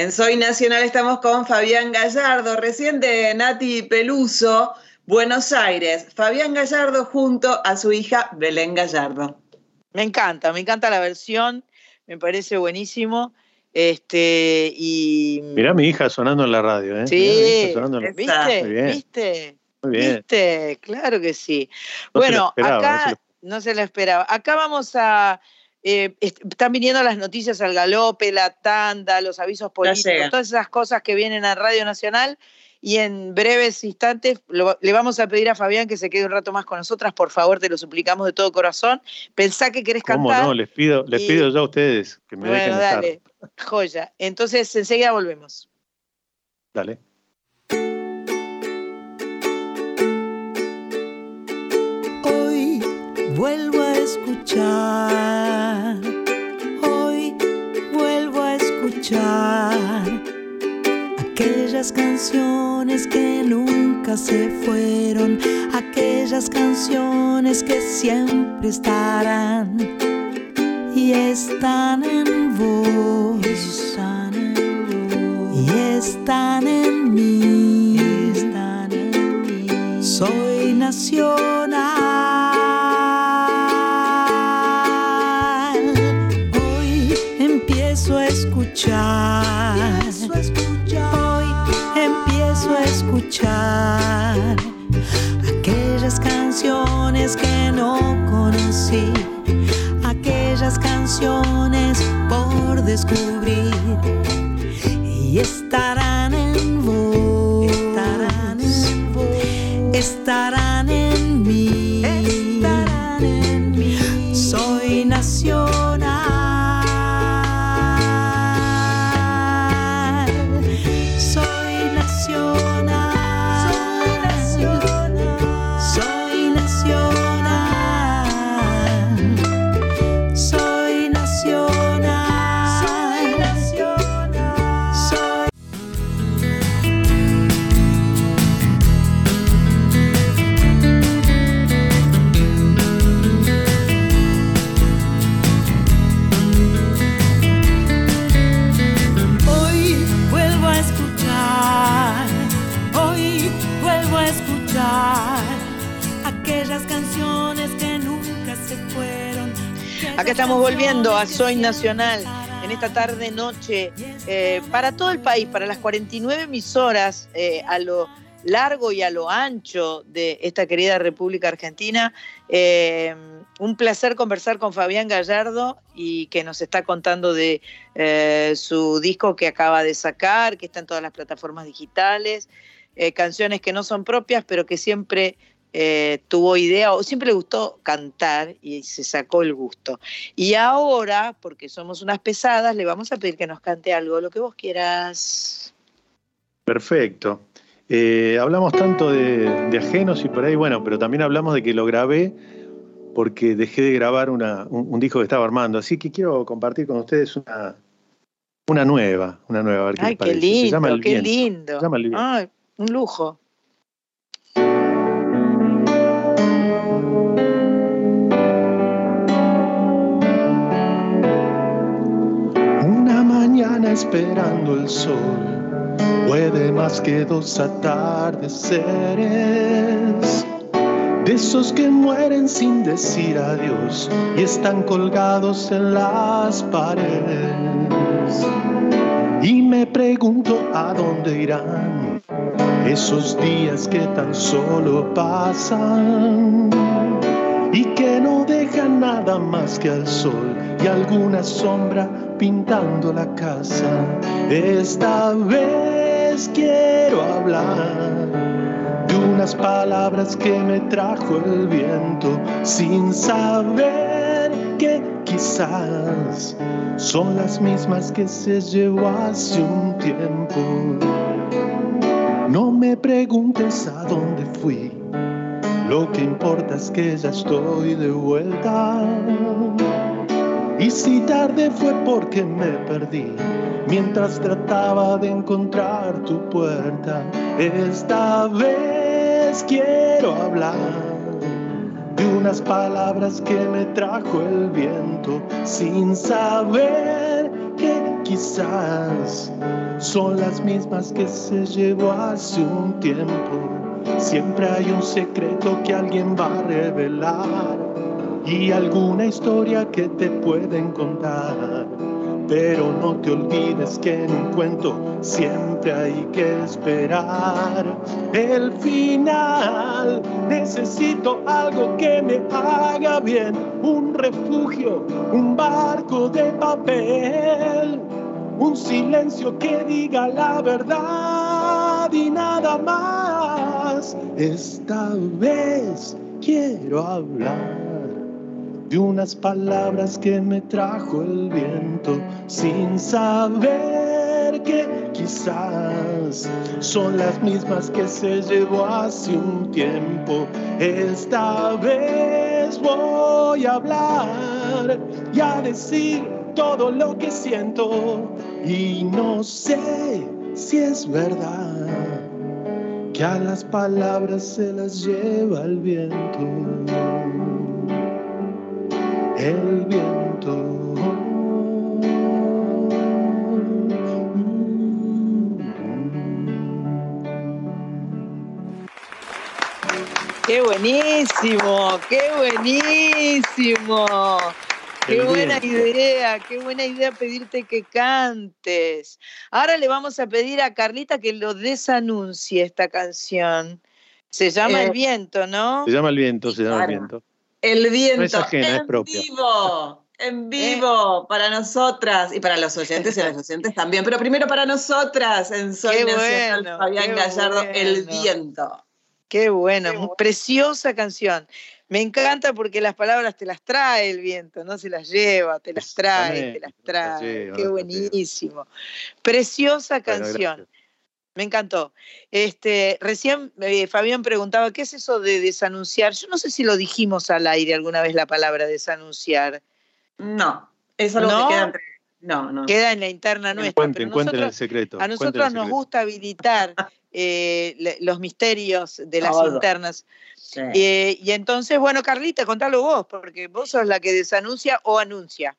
En Soy Nacional estamos con Fabián Gallardo, recién de Nati Peluso, Buenos Aires. Fabián Gallardo junto a su hija Belén Gallardo. Me encanta, me encanta la versión, me parece buenísimo. Este, y... Mirá mi hija sonando en la radio, ¿eh? Sí, ¿viste? ¿Viste? Muy bien. ¿Viste? Claro que sí. bueno, acá no se lo esperaba. Acá vamos a eh, están viniendo las noticias al galope, la tanda, los avisos políticos, todas esas cosas que vienen a Radio Nacional. Y en breves instantes le vamos a pedir a Fabián que se quede un rato más con nosotras. Por favor, te lo suplicamos de todo corazón. Pensá que querés ¿Cómo cantar. no? Les pido, les pido ya a ustedes que me bueno, dale. Joya. Entonces, enseguida volvemos. Dale. Hoy vuelvo escuchar, hoy vuelvo a escuchar aquellas canciones que nunca se fueron, aquellas canciones que siempre estarán y están en vos, están en vos y están en mí, están en mí. Soy nacional. Escuchar. Hoy empiezo a escuchar aquellas canciones que no conocí, aquellas canciones por descubrir y estarán en vos, estarán en vos, estarán escuchar aquellas canciones que nunca se fueron. Acá estamos volviendo a Soy Nacional en esta tarde noche eh, para todo el país, para las 49 emisoras eh, a lo largo y a lo ancho de esta querida República Argentina. Eh, un placer conversar con Fabián Gallardo y que nos está contando de eh, su disco que acaba de sacar, que está en todas las plataformas digitales, eh, canciones que no son propias, pero que siempre eh, tuvo idea o siempre le gustó cantar y se sacó el gusto. Y ahora, porque somos unas pesadas, le vamos a pedir que nos cante algo, lo que vos quieras. Perfecto. Eh, hablamos tanto de, de ajenos y por ahí, bueno, pero también hablamos de que lo grabé porque dejé de grabar una- un, un disco que estaba armando. Así que quiero compartir con ustedes una, una nueva, una nueva. a ver qué Ay, les qué parece. Se lindo, llama El qué Viento. lindo. Se llama El Viento. Ay, un lujo. Una mañana esperando el sol puede más que dos atardeceres. De esos que mueren sin decir adiós y están colgados en las paredes. Y me pregunto a dónde irán esos días que tan solo pasan y que no dejan nada más que al sol y alguna sombra pintando la casa. Esta vez quiero hablar de unas palabras que me trajo el viento sin saber que quizás son las mismas que se llevó hace un tiempo. No me preguntes a dónde fui. Lo que importa es que ya estoy de vuelta. Y si tarde fue porque me perdí mientras trataba de encontrar tu puerta. Esta vez quiero hablar de unas palabras que me trajo el viento sin saber quizás son las mismas que se llevó hace un tiempo. Siempre hay un secreto que alguien va a revelar y alguna historia que te pueden contar. Pero no te olvides que en un cuento siempre hay que esperar el final. Necesito algo que me haga bien, un refugio, un barco de papel, un silencio que diga la verdad y nada más. Esta vez quiero hablar de unas palabras que me trajo el viento sin saber que quizás son las mismas que se llevó hace un tiempo. Esta vez voy a hablar y a decir todo lo que siento y no sé si es verdad que a las palabras se las lleva el viento el viento. ¡Qué buenísimo! ¡Qué buenísimo! Qué buena idea, qué buena idea pedirte que cantes. Ahora le vamos a pedir a Carlita que lo desanuncie esta canción. Se llama Eh, El viento, ¿no? Se llama el viento, se llama el viento. El viento No es ajena, es en propia. vivo, en vivo, para nosotras y para los oyentes y las oyentes también, pero primero para nosotras en Soy Qué Nacional, bueno, Fabián qué Gallardo, El bueno. viento. Qué bueno, muy preciosa canción. Me encanta porque las palabras te las trae el viento, no se las lleva, te las trae, te las las trae. Qué las buenísimo. Preciosa canción. Me encantó. Este, recién eh, Fabián preguntaba, ¿qué es eso de desanunciar? Yo no sé si lo dijimos al aire alguna vez la palabra desanunciar. No, es algo ¿No? que queda entre. No, no. Queda en la interna nuestra. Pero cuenten el secreto. a nosotros nos gusta habilitar eh, los misterios de las Todo. internas. Sí. Eh, y entonces, bueno, Carlita, contalo vos, porque vos sos la que desanuncia o anuncia.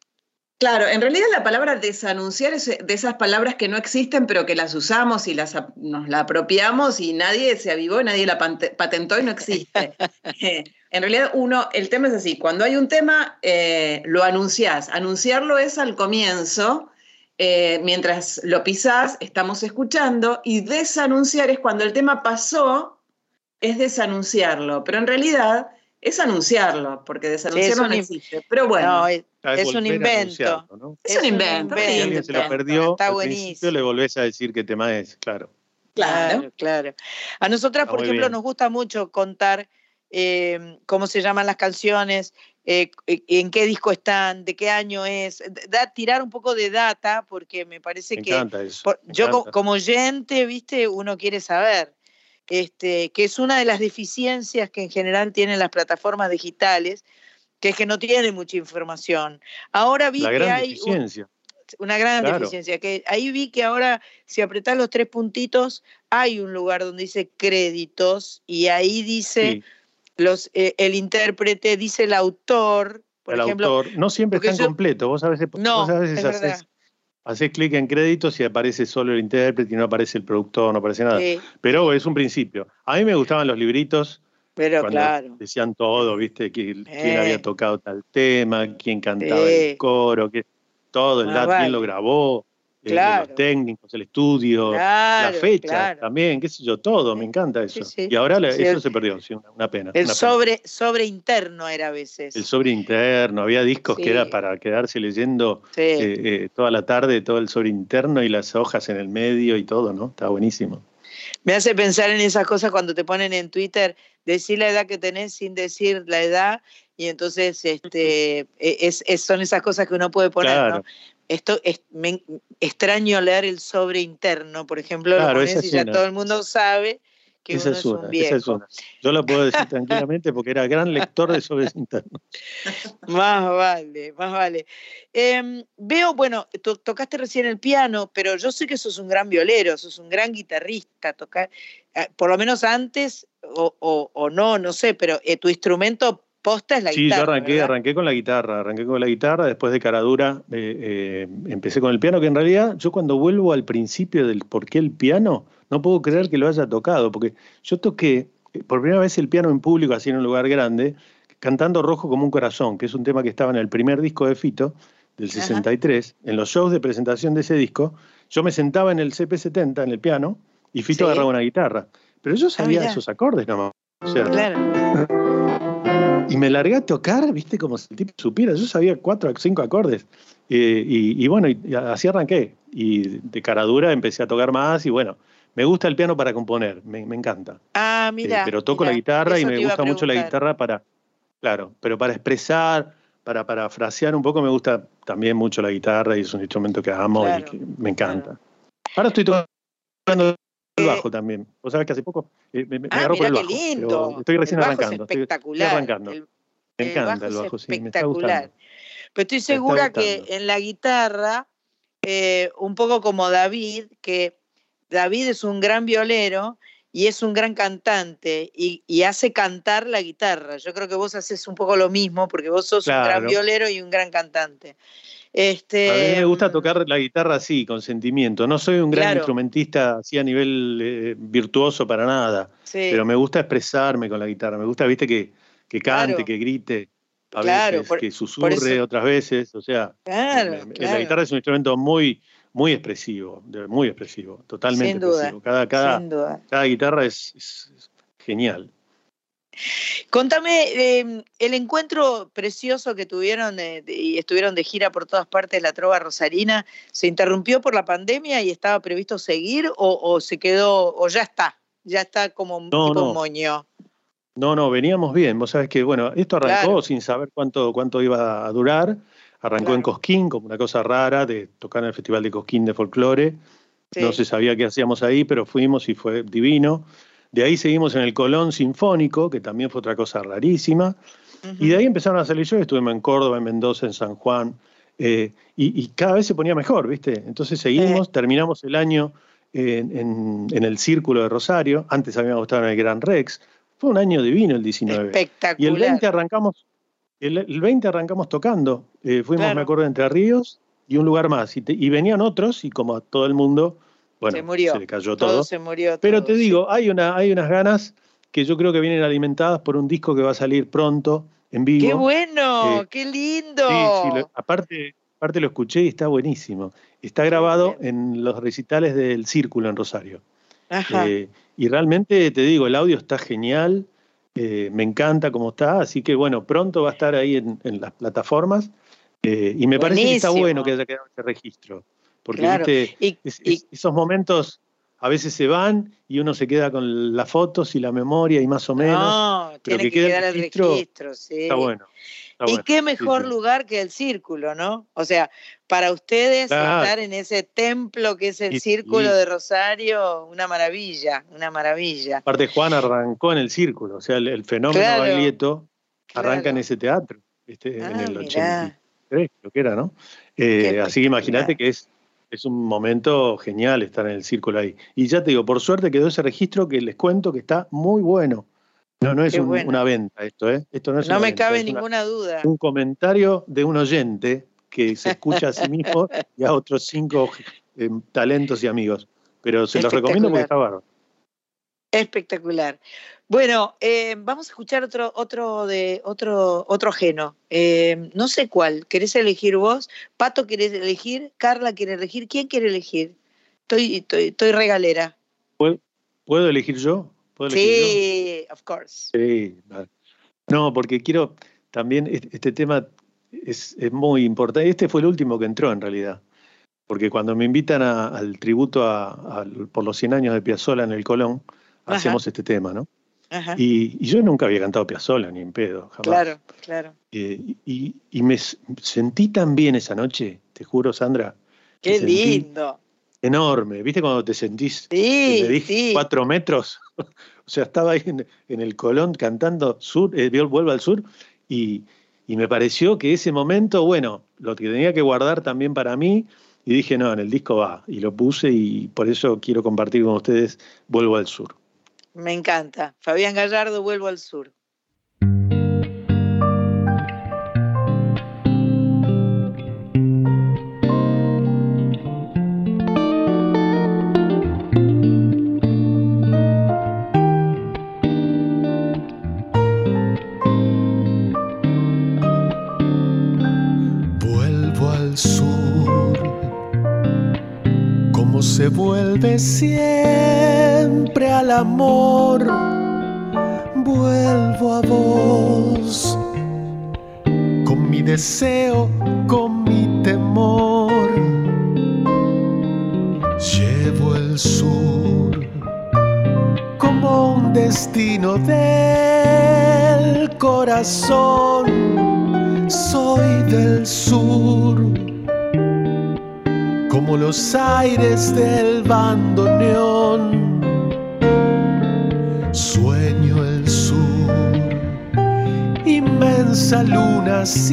Claro, en realidad la palabra desanunciar es de esas palabras que no existen, pero que las usamos y las, nos la apropiamos y nadie se avivó, nadie la patentó y no existe. Eh, en realidad, uno, el tema es así: cuando hay un tema, eh, lo anunciás. Anunciarlo es al comienzo. eh, mientras lo pisás, estamos escuchando, y desanunciar es cuando el tema pasó, es desanunciarlo, pero en realidad es anunciarlo, porque desanunciarlo un no existe. Pero bueno, No, es, es un invento. ¿no? es un invento. Si alguien se lo invento. perdió, Está al buenísimo. le volvés a decir qué tema es, claro. Claro. Claro, claro. A nosotras, Está por ejemplo, bien. nos gusta mucho contar eh, cómo se llaman las canciones, eh, en qué disco están, de qué año es, da, tirar un poco de data, porque me parece Me que encanta eso. por- me yo co- encanta. como oyente, viste, uno quiere saber. Este, que es una de las deficiencias que en general tienen las plataformas digitales, que es que no tienen mucha información. Ahora vi La que hay un- deficiencia. una gran Claro. deficiencia. Que ahí vi que ahora, si apretás los tres puntitos, hay un lugar donde dice créditos y ahí dice Sí, los, eh, el intérprete, dice el autor, por el ejemplo. autor. No siempre está yo- completo. Vos a veces, No, vos a veces es haces. Haces clic en créditos y aparece solo el intérprete y no aparece el productor, no aparece nada. Sí, Pero es un principio. A mí me gustaban los libritos pero cuando claro. decían todo, ¿viste? Qui- Quién Eh. había tocado tal tema, quién cantaba Sí. el coro, que, todo, el Más dato, vale. quién lo grabó, eh, Claro. los técnicos, el estudio, Claro, la fecha claro. también, qué sé yo, todo, me encanta eso. sí. Y ahora Sí, eso se perdió, sí, una, una pena. El una pena. sobre, sobre interno era a veces. El sobre interno, había discos que era para quedarse leyendo eh, eh, toda la tarde, todo el sobre interno y las hojas en el medio y todo, ¿no? Estaba buenísimo. Me hace pensar en esas cosas cuando te ponen en Twitter, decir la edad que tenés sin decir la edad, y entonces este, e- es, es- son esas cosas que uno puede poner, Claro. ¿no? Esto es, me extraño leer el sobre interno, por ejemplo, Claro, lo pones y ya una. todo el mundo sabe que Esa uno es es, una, un esa viejo. es una. Yo la puedo decir tranquilamente porque era gran lector de sobres internos. Más vale, más vale. Em, veo, bueno, to- tocaste recién el piano, pero yo sé que sos un gran violero, sos un gran guitarrista, tocar, eh, por lo menos antes, o, o- o no, no sé, pero eh, tu instrumento posta es la Sí, guitarra. yo arranqué, ¿verdad? arranqué con la guitarra, arranqué con la guitarra, después de Caradura eh, eh, empecé con el piano, que en realidad yo cuando vuelvo al principio del por qué el piano, no puedo creer que lo haya tocado, porque yo toqué eh, por primera vez el piano en público, así en un lugar grande, cantando Rojo como un corazón, que es un tema que estaba en el primer disco de Fito, del Ajá. 63, en los shows de presentación de ese disco, yo me sentaba en el CP70, en el piano, y Fito Sí. agarraba una guitarra. Pero yo sabía mirá. esos acordes nomás. O sea, Claro. y me largué a tocar, viste, como si el tipo supiera. Yo sabía cuatro o cinco acordes. Eh, y, y bueno, y, así arranqué. Y de cara dura empecé a tocar más. Y bueno, me gusta el piano para componer, me, me encanta. Ah, Eh, mira. pero toco la guitarra y me gusta mucho la guitarra para, claro, pero para expresar, para parafrasear un poco, me gusta también mucho la guitarra y es un instrumento que amo Claro, y que me encanta. Ahora estoy tocando el Eh, bajo también. Vos sabés que hace poco eh, me, me Ah, agarró por el qué bajo. lindo. pero Estoy recién el bajo arrancando. Es espectacular. estoy arrancando. El- me el encanta bajo el es bajo, sí, me está. Pero estoy segura que en la guitarra, eh, un poco como David, que David es un gran violero y es un gran cantante y, y hace cantar la guitarra. Yo creo que vos haces un poco lo mismo porque vos sos un gran violero y un gran cantante. Este, A mí me gusta tocar la guitarra así, con sentimiento. No soy un gran Claro. instrumentista así a nivel eh, virtuoso para nada, sí, pero me gusta expresarme con la guitarra. Me gusta, viste, que, que cante, Claro. que grite. a Claro, veces, por- que susurre otras veces, o sea, la guitarra es un instrumento muy, muy expresivo, muy expresivo, totalmente Sin duda, expresivo. Cada, cada, Sin duda. cada guitarra es genial. Contame, eh, el encuentro precioso que tuvieron eh, y estuvieron de gira por todas partes, la Trova Rosarina, ¿se interrumpió por la pandemia y estaba previsto seguir o, o se quedó, o ya está? Ya está como un No, no. moño. No, no, veníamos bien. Vos sabés que, bueno, esto arrancó Claro. sin saber cuánto, cuánto iba a durar. Arrancó en. Cosquín, como una cosa rara, de tocar en el Festival de Cosquín de Folclore. No se sabía qué hacíamos ahí, pero fuimos y fue divino. De ahí seguimos en el Colón Sinfónico, que también fue otra cosa rarísima. Y de ahí empezaron a salir shows. Estuvimos en Córdoba, en Mendoza, en San Juan. eh, y, y cada vez se ponía mejor, ¿viste? Entonces seguimos, terminamos el año en, en- en el Círculo de Rosario. Antes habíamos estado en el Gran Rex. Fue un año divino el 19. Espectacular. Y el 20 arrancamos, el, el 20 arrancamos tocando. Eh, fuimos, Claro. me acuerdo, Entre Ríos y un lugar más. Y, te- y venían otros, y como a todo el mundo, bueno, se murió. le cayó todo. todo. se murió. Pero te sí. digo, hay, una, hay unas ganas que yo creo que vienen alimentadas por un disco que va a salir pronto, en vivo. ¡Qué bueno! Eh, ¡Qué lindo! Sí, sí, lo- aparte, aparte lo escuché y está buenísimo. Está grabado en los recitales del Círculo en Rosario. Ajá. Eh, y realmente te digo, el audio está genial, eh, me encanta cómo está, así que bueno, pronto va a estar ahí en, en las plataformas eh, y me parece que está bueno que haya quedado ese registro, porque Claro. viste, Y- es- y- es- esos momentos a veces se van y uno se queda con las fotos y la memoria y más o menos, no, pero tiene que que, quedar el registro, registro, sí. está bueno. está Y bueno. qué mejor sí. lugar que el círculo, ¿no? O sea, para ustedes Claro. estar en ese templo que es el Y- círculo de Rosario, una maravilla, una maravilla. Aparte Juan arrancó en el círculo, o sea, el, el fenómeno Claro, Baglietto arranca en ese teatro, este, en Ah, el mirá. 83, creo que era, ¿no? Eh, así que imagínate que es, es un momento genial estar en el círculo ahí. Y ya te digo, por suerte quedó ese registro que les cuento que está muy bueno. No, no es un- bueno. una venta esto, ¿eh? Esto no es No me venta, cabe es una- ninguna duda. un comentario de un oyente que se escucha a sí mismo y a otros cinco eh, talentos y amigos. Pero se los recomiendo porque está bárbaro. Espectacular. Bueno, eh, vamos a escuchar otro, otro de otro, otro ajeno. Eh, no sé cuál. ¿Querés elegir vos? Pato querés elegir, Carla quiere elegir. ¿Quién quiere elegir? Estoy, estoy, estoy regalera. ¿Puedo, puedo elegir yo? ¿Puedo elegir yo? Sí, of course. Sí, vale. No, porque quiero también, este, tema es, es muy importante. Este fue el último que entró en realidad. Porque cuando me invitan a- al tributo a- por los 100 años de Piazzolla en el Colón, Ajá. hacemos este tema, ¿no? Ajá. Y, y yo nunca había cantado Piazzolla ni en pedo, jamás. Claro, claro. Eh, y, y me sentí tan bien esa noche, te juro, Sandra. Qué lindo. Enorme. ¿Viste cuando te sentís Sí, me sí. cuatro metros? o sea, estaba ahí en, en el Colón cantando sur, eh, Vuelvo al Sur y, y me pareció que ese momento, bueno, lo que tenía que guardar también para mí y dije, no, en el disco va. Y lo puse y por eso quiero compartir con ustedes Vuelvo al Sur. Me encanta. Fabián Gallardo, vuelvo al sur. Se vuelve siempre al amor. Vuelvo a vos, con mi deseo, con mi temor. Llevo el sur como un destino del corazón soy del sur, como los aires del bandoneón. Inmensa luna, cielo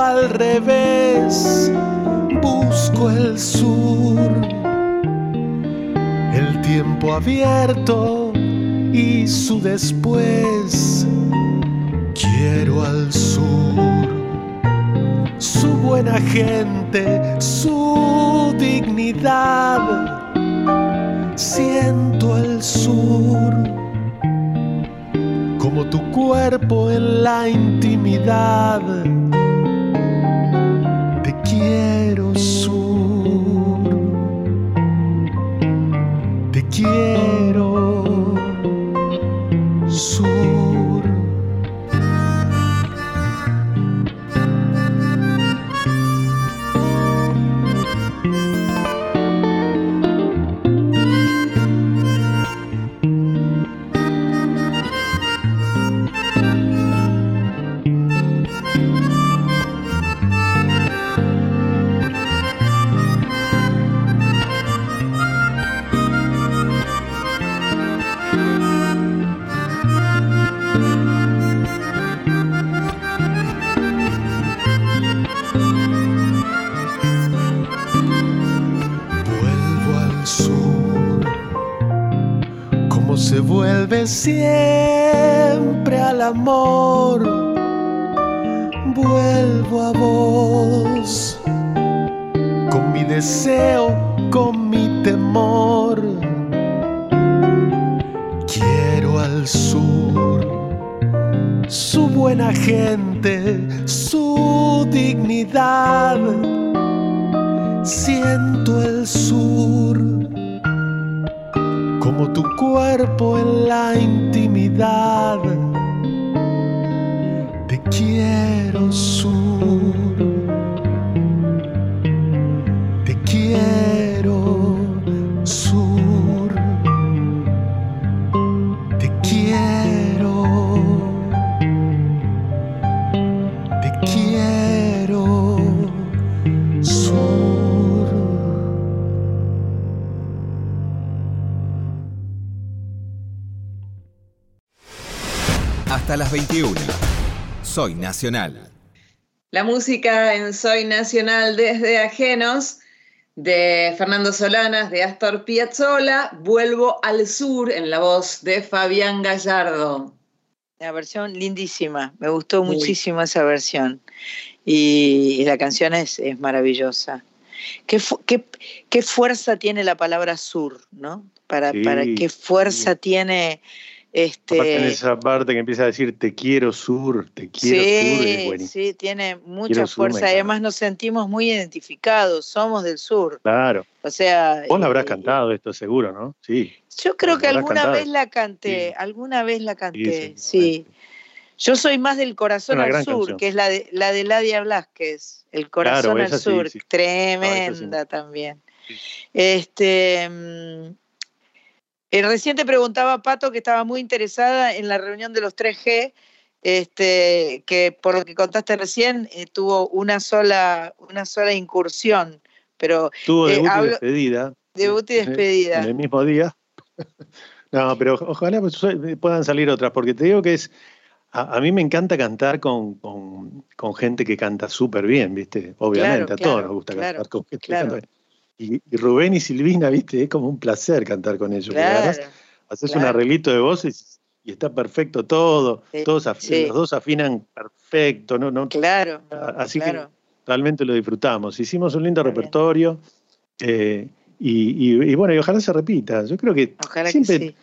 al revés. Busco el sur, el tiempo abierto y su después. Quiero al sur, su buena gente, su dignidad. Siento el sur como tu cuerpo en la intimidad. Te quiero sur, te quiero siempre al amor. Vuelvo a vos, con mi deseo, con mi temor. Quiero al sur, su buena gente, su dignidad siento el sur cuerpo en la intimidad. Soy Nacional. La música en Soy Nacional desde Ajenos de Fernando Solanas, de Astor Piazzolla, Vuelvo al Sur en la voz de Fabián Gallardo. La versión lindísima, me gustó Muy. muchísimo esa versión. Y, y la canción es, es maravillosa. ¿Qué, fu- qué- qué fuerza tiene la palabra sur, ¿no? Para, Sí, para qué fuerza tiene Aparte en este. esa parte que empieza a decir te quiero sur, te quiero sur, es Sí, buenísimo. sí, tiene mucha sur, fuerza. Además nos sentimos muy identificados, somos del sur. Claro. O sea, Vos la habrás eh, cantado esto seguro, ¿no? Sí. Yo creo que alguna cantado. vez la canté, Sí. alguna vez la canté, sí, sí. Yo soy más del corazón al sur, canción. que es la de la de Ladia Blasquez, el corazón Claro, al sí, sur, sí. tremenda también. Este, eh, recién te preguntaba Pato que estaba muy interesada en la reunión de los 3G, este, que por lo que contaste recién eh, tuvo una sola una sola incursión, pero Tuvo eh, debut y despedida. debut y despedida. En el mismo día. No, pero ojalá pues, puedan salir otras, porque te digo que es. A, a mí me encanta cantar con, con- con gente que canta súper bien, ¿viste? Obviamente, Claro, a todos claro, nos gusta claro, cantar con gente claro. que canta bien. Y, y Rubén y Silvina, ¿viste? Es como un placer cantar con ellos. Claro, haces un arreglito de voces y está perfecto todo. Sí, todos sí. Los dos afinan perfecto, ¿no? no claro, Así claro. que realmente lo disfrutamos. Hicimos un lindo Muy repertorio eh, y, y- y bueno, y ojalá se repita. Yo creo que Ojalá siempre, que sí.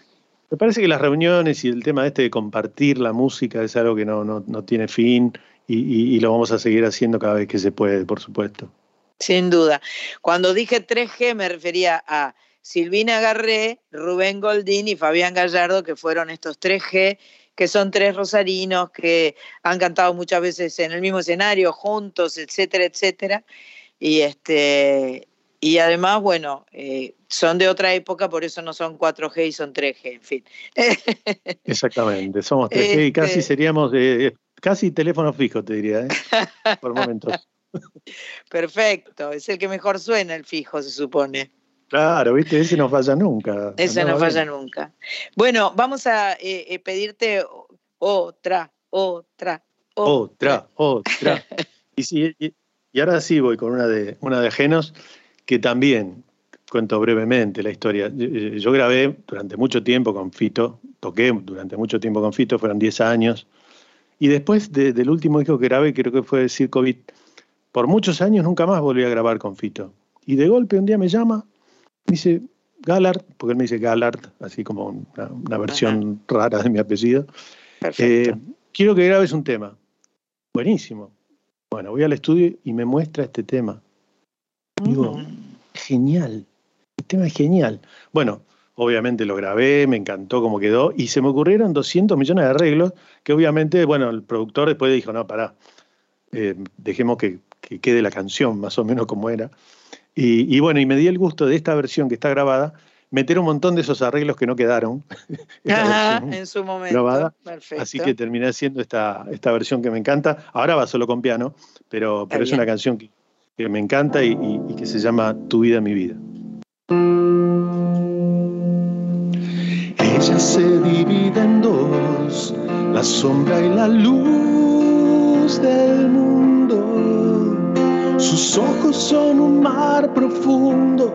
me parece que las reuniones y el tema este de compartir la música es algo que no, no, no tiene fin y, y- y lo vamos a seguir haciendo cada vez que se puede, por supuesto. Sin duda. Cuando dije 3G me refería a Silvina Garré, Rubén Goldín y Fabián Gallardo, que fueron estos 3G, que son tres rosarinos que han cantado muchas veces en el mismo escenario, juntos, etcétera, etcétera. Y este y además, bueno, eh, son de otra época, por eso no son 4G y son 3G, en fin. Exactamente, somos 3G y casi Este- seríamos eh, casi teléfono fijo, te diría, ¿eh? por momentos. Perfecto, es el que mejor suena el fijo, se supone. Claro, viste, ese no falla nunca. Esa no falla bien. nunca. Bueno, vamos a eh, eh, pedirte o- otra, otra, Otra, otra. Y, sí, y, y ahora sí voy con una de, una de ajenos, que también cuento brevemente la historia. Yo, yo grabé durante mucho tiempo con Fito, toqué durante mucho tiempo con Fito, fueron 10 años. Y después de- del último disco que grabé, creo que fue Circo Beat, por muchos años nunca más volví a grabar con Fito. Y de golpe un día me llama, me dice Gallard, porque él me dice Gallard, así como una, una versión rara de mi apellido. Eh, quiero que grabes un tema. Buenísimo. Bueno, voy al estudio y me muestra este tema. Digo, Mm. genial. El tema es genial. Bueno, obviamente lo grabé, me encantó cómo quedó y se me ocurrieron 200 millones de arreglos que obviamente, bueno, el productor después dijo, no, pará, eh, dejemos que, que quede la canción más o menos como era. Y, y bueno, y me di el gusto de esta versión que está grabada, meter un montón de esos arreglos que no quedaron. Ajá, en su momento. grabada. Perfecto. Así que terminé haciendo esta, esta versión que me encanta. Ahora va solo con piano, pero, pero es una canción que, que me encanta y, y- y que se llama Tu vida, mi vida. Ella se divide en dos, la sombra y la luz del mundo. Sus ojos son un mar profundo,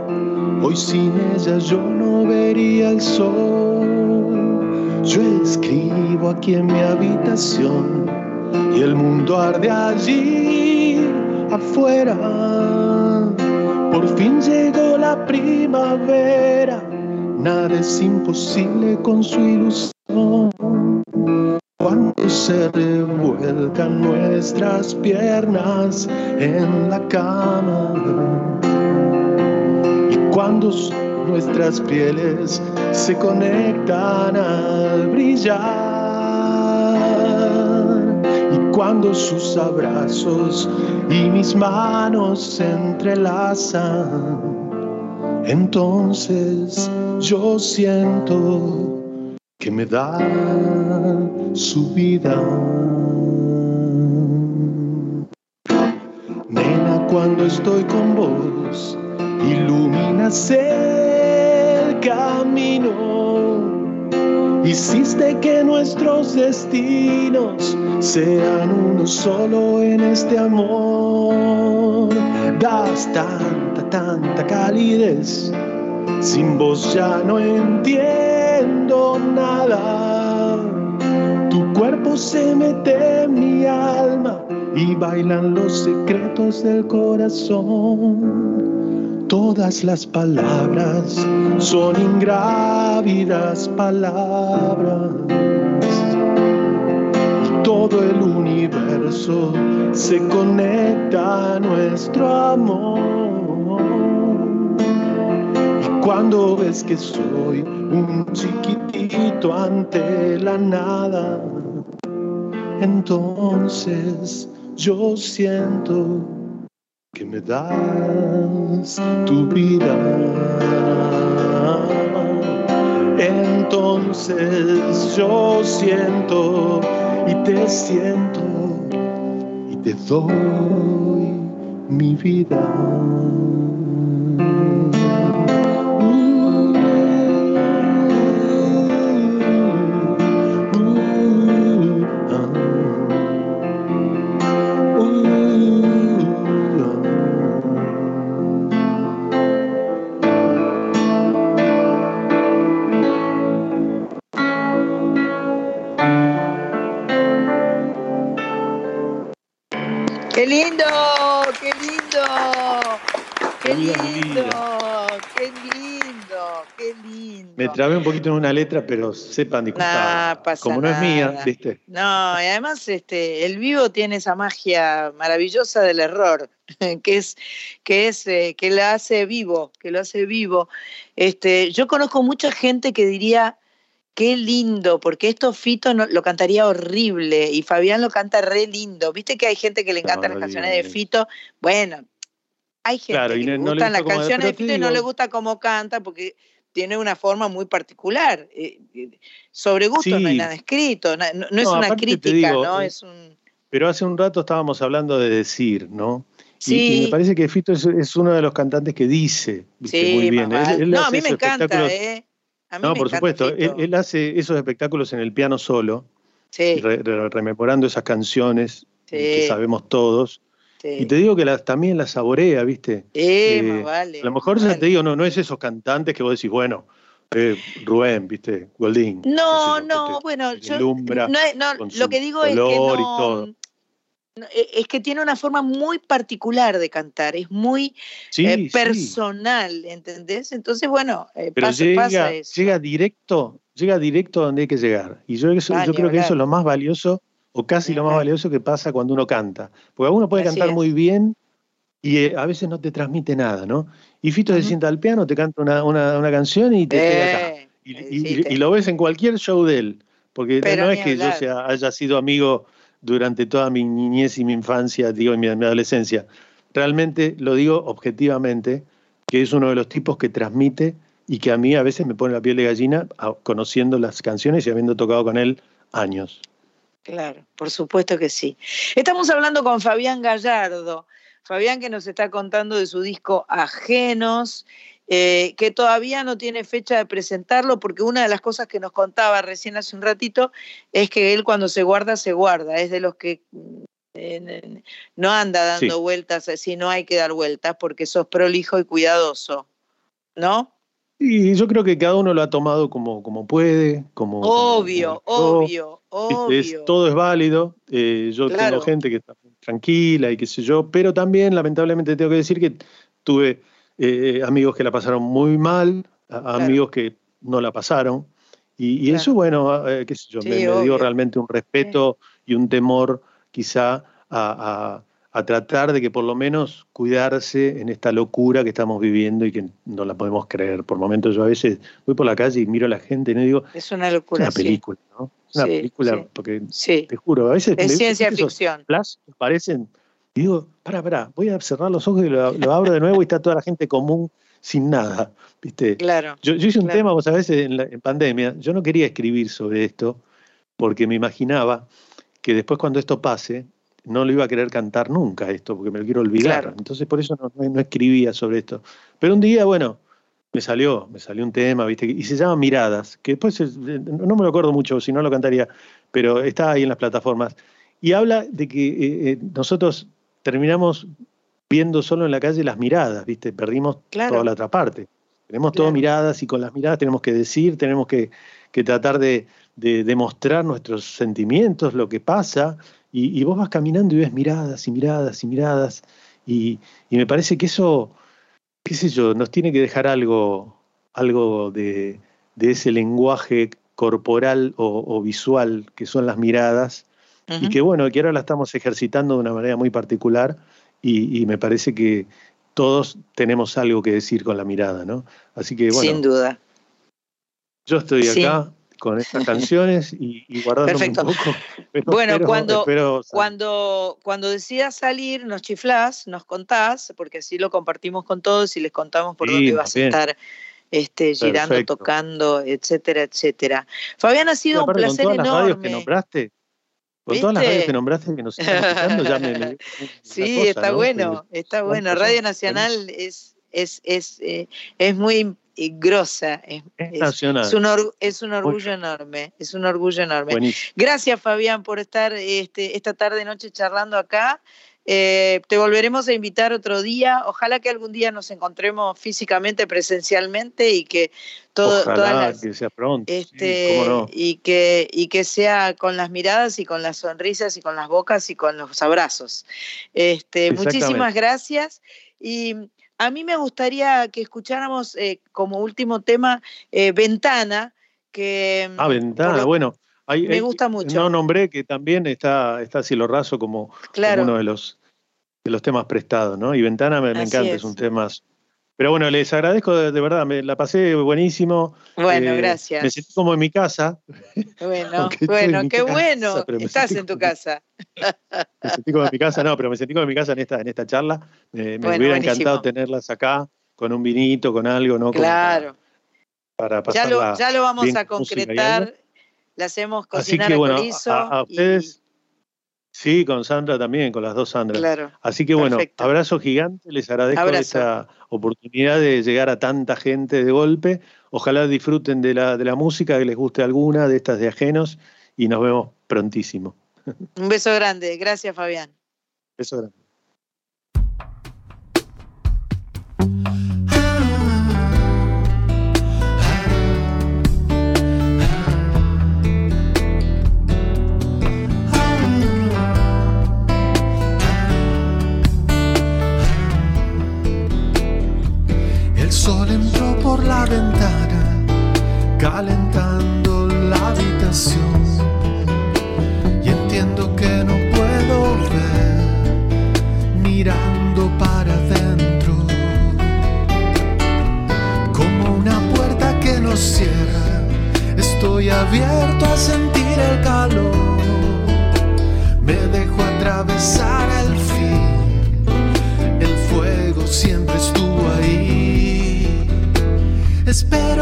hoy sin ella yo no vería el sol. Yo escribo aquí en mi habitación y el mundo arde allí afuera. Por fin llegó la primavera, nada es imposible con su ilusión. Cuando se revuelcan nuestras piernas en la cama y cuando nuestras pieles se conectan al brillar y cuando sus abrazos y mis manos se entrelazan, entonces yo siento que me da su vida. Cuando estoy con vos, iluminas el camino. Hiciste que nuestros destinos sean uno solo en este amor. Das tanta, tanta calidez. Sin vos ya no entiendo nada. Tu cuerpo se mete en mi alma y bailan los secretos del corazón. Todas las palabras son ingrávidas palabras. Todo el universo se conecta a nuestro amor. Y cuando ves que soy un chiquitito ante la nada, entonces yo siento que me das tu vida. Entonces yo siento y te siento y te doy mi vida. Trabé un poquito en una letra, pero sepan disculpar. Nah, Como no es mía. ¿viste? No, y además este, el vivo tiene esa magia maravillosa del error, que es, que es, eh, que lo hace vivo, que lo hace vivo. Este, yo conozco mucha gente que diría, qué lindo, porque esto Fito no- lo cantaría horrible y Fabián lo canta re lindo. Viste que hay gente que le encantan No, las canciones de. Fito. Bueno, hay gente Claro, que no- le gustan las canciones de Fito y no le gusta cómo canta porque tiene una forma muy particular. Eh, eh, sobre gusto no hay Sí. nada escrito, na- no, no es No, una crítica, digo, ¿no? eh, Es un... Pero hace un rato estábamos hablando de decir, ¿no? Y- Sí. Y, me parece que Fito es, es uno de los cantantes que dice ¿viste? Sí, muy bien. más vale. no, a mí me encanta, ¿eh? A mí No, me por encanta supuesto. Él, él hace esos espectáculos en el piano solo, Sí, re- re- rememorando esas canciones que sí, sabemos todos. Sí. Y te digo que también las saborea, ¿viste? Sí, eh, más vale. A lo mejor ya te digo, no, no es esos cantantes que vos decís, bueno, eh, Rubén, ¿viste? Goldín. No, no, te bueno, yo no, lo que digo es que y todo. e, es que tiene una forma muy particular de cantar, es muy Sí, eh, sí. personal, ¿entendés? Entonces, bueno, eh, Pero pasa, llega, pasa eso. llega directo, llega directo donde hay que llegar. Y yo, eso- yo creo que eso es lo más valioso, o casi lo más valioso que pasa cuando uno canta. Porque uno puede Así cantar es. muy bien y eh, a veces no te transmite nada, ¿no? Y Fito se sienta al piano, te canta una, una- una canción y te queda acá. Eh, Y, eh, y- lo ves en cualquier show de él. Porque Pero no es que yo sea, haya sido amigo durante toda mi niñez y mi infancia, digo, y mi, mi adolescencia. Realmente lo digo objetivamente, que es uno de los tipos que transmite y que a mí a veces me pone la piel de gallina a- conociendo las canciones y habiendo tocado con él años. Claro, por supuesto que sí. Estamos hablando con Fabián Gallardo. Fabián que nos está contando de su disco Ajenos, eh, que todavía no tiene fecha de presentarlo, porque una de las cosas que nos contaba recién hace un ratito es que él cuando se guarda, se guarda. Es de los que mm, eh, no anda dando Sí. vueltas, si no hay que dar vueltas, porque sos prolijo y cuidadoso. ¿No? Y yo creo que cada uno lo ha tomado como, como puede, como... Obvio, como- obvio, obvio. Es- todo es válido. eh, yo Claro. tengo gente que está tranquila y qué sé yo, pero también lamentablemente tengo que decir que tuve eh, amigos que la pasaron muy mal, amigos que no la pasaron. Y, y eso, bueno, eh, qué sé yo, Sí, me, me dio realmente un respeto y un temor quizá a, a- a tratar de que por lo menos cuidarse en esta locura que estamos viviendo y que no la podemos creer. Por momentos yo a veces voy por la calle y miro a la gente y no digo, Es una es locura. una sí. película, ¿no? Es una Sí, película, sí. porque te juro, a veces es ciencia ficción. flash parecen, y digo, para, para, voy a cerrar los ojos y lo, lo abro de nuevo y está toda la gente común sin nada, ¿viste? Claro. Yo, yo hice un claro. tema, vos sabés, en, la- en pandemia, yo no quería escribir sobre esto porque me imaginaba que después cuando esto pase, no lo iba a querer cantar nunca esto, porque me lo quiero olvidar. Claro. Entonces por eso no, no- escribía sobre esto. Pero un día, bueno, me salió, me salió un tema, ¿viste? Y se llama Miradas, que después es- no me lo acuerdo mucho, si no lo cantaría, pero está ahí en las plataformas. Y habla de que eh, eh, nosotros terminamos viendo solo en la calle las miradas, ¿viste? Perdimos Claro. toda la otra parte. Tenemos todo miradas y con las miradas tenemos que decir, tenemos que, que tratar de, de demostrar nuestros sentimientos, lo que pasa, y, y vos vas caminando y ves miradas y miradas y miradas, y, y me parece que eso, qué sé yo, nos tiene que dejar algo, algo de, de ese lenguaje corporal o, o visual que son las miradas, y que bueno, que ahora la estamos ejercitando de una manera muy particular, y, y me parece que todos tenemos algo que decir con la mirada, ¿no? Así que bueno, Sin duda. yo estoy Sí. Con estas canciones y, y Perfecto. un poco. pero Bueno, espero- cuando- espero. Cuando, cuando decidas salir, nos chiflás, nos contás, porque así lo compartimos con todos y les contamos por Sí, dónde vas a estar este, girando, Perfecto. tocando, etcétera, etcétera. Fabián, ha sido un placer con todas las radios que enorme. nombraste, con todas las radios que nombraste que nos están escuchando, ya me, me- Sí, cosa, está ¿no? bueno, está bueno. Radio Nacional es, es, es, eh, es muy grosa, es, nacional. es un, or- es un orgullo enorme, es un orgullo enorme. Buenísimo. Gracias, Fabián, por estar este, esta tarde noche charlando acá. Eh, te volveremos a invitar otro día. Ojalá que algún día nos encontremos físicamente, presencialmente y que todo, todas Ojalá las, que sea pronto. este, cómo no. y, que, y que sea con las miradas y con las sonrisas y con las bocas y con los abrazos. Este, muchísimas gracias. Y a mí me gustaría que escucháramos eh, como último tema eh, Ventana, que Ah, por ventana, lo- bueno. Hay, me hay- gusta mucho. No nombré que también está, está Cielo Raso como, como claro, uno de los, de los temas prestados, ¿no? Y Ventana me, encanta, es. es. un tema. Pero bueno, les agradezco de, de verdad, me la pasé buenísimo. bueno, eh, gracias. Me sentí como en mi casa, Bueno, bueno, qué casa, bueno. Estás en tu como- casa. me sentí como en mi casa, no, pero me sentí como en mi casa en esta, en esta charla. Me, me Bueno, hubiera buenísimo. encantado tenerlas acá, con un vinito, con algo, ¿no? Claro. Para, para Ya lo, ya lo vamos a concretar. Le hacemos Así cocinar que a bueno, a, a ustedes, sí, con Sandra también, con las dos Sandras. claro. Así que bueno, Perfecto. abrazo gigante, les agradezco Abrazo. esta oportunidad de llegar a tanta gente de golpe. Ojalá disfruten de la, de la música, que les guste alguna de estas de ajenos y nos vemos prontísimo. Un beso grande. Gracias, Fabián. Beso grande.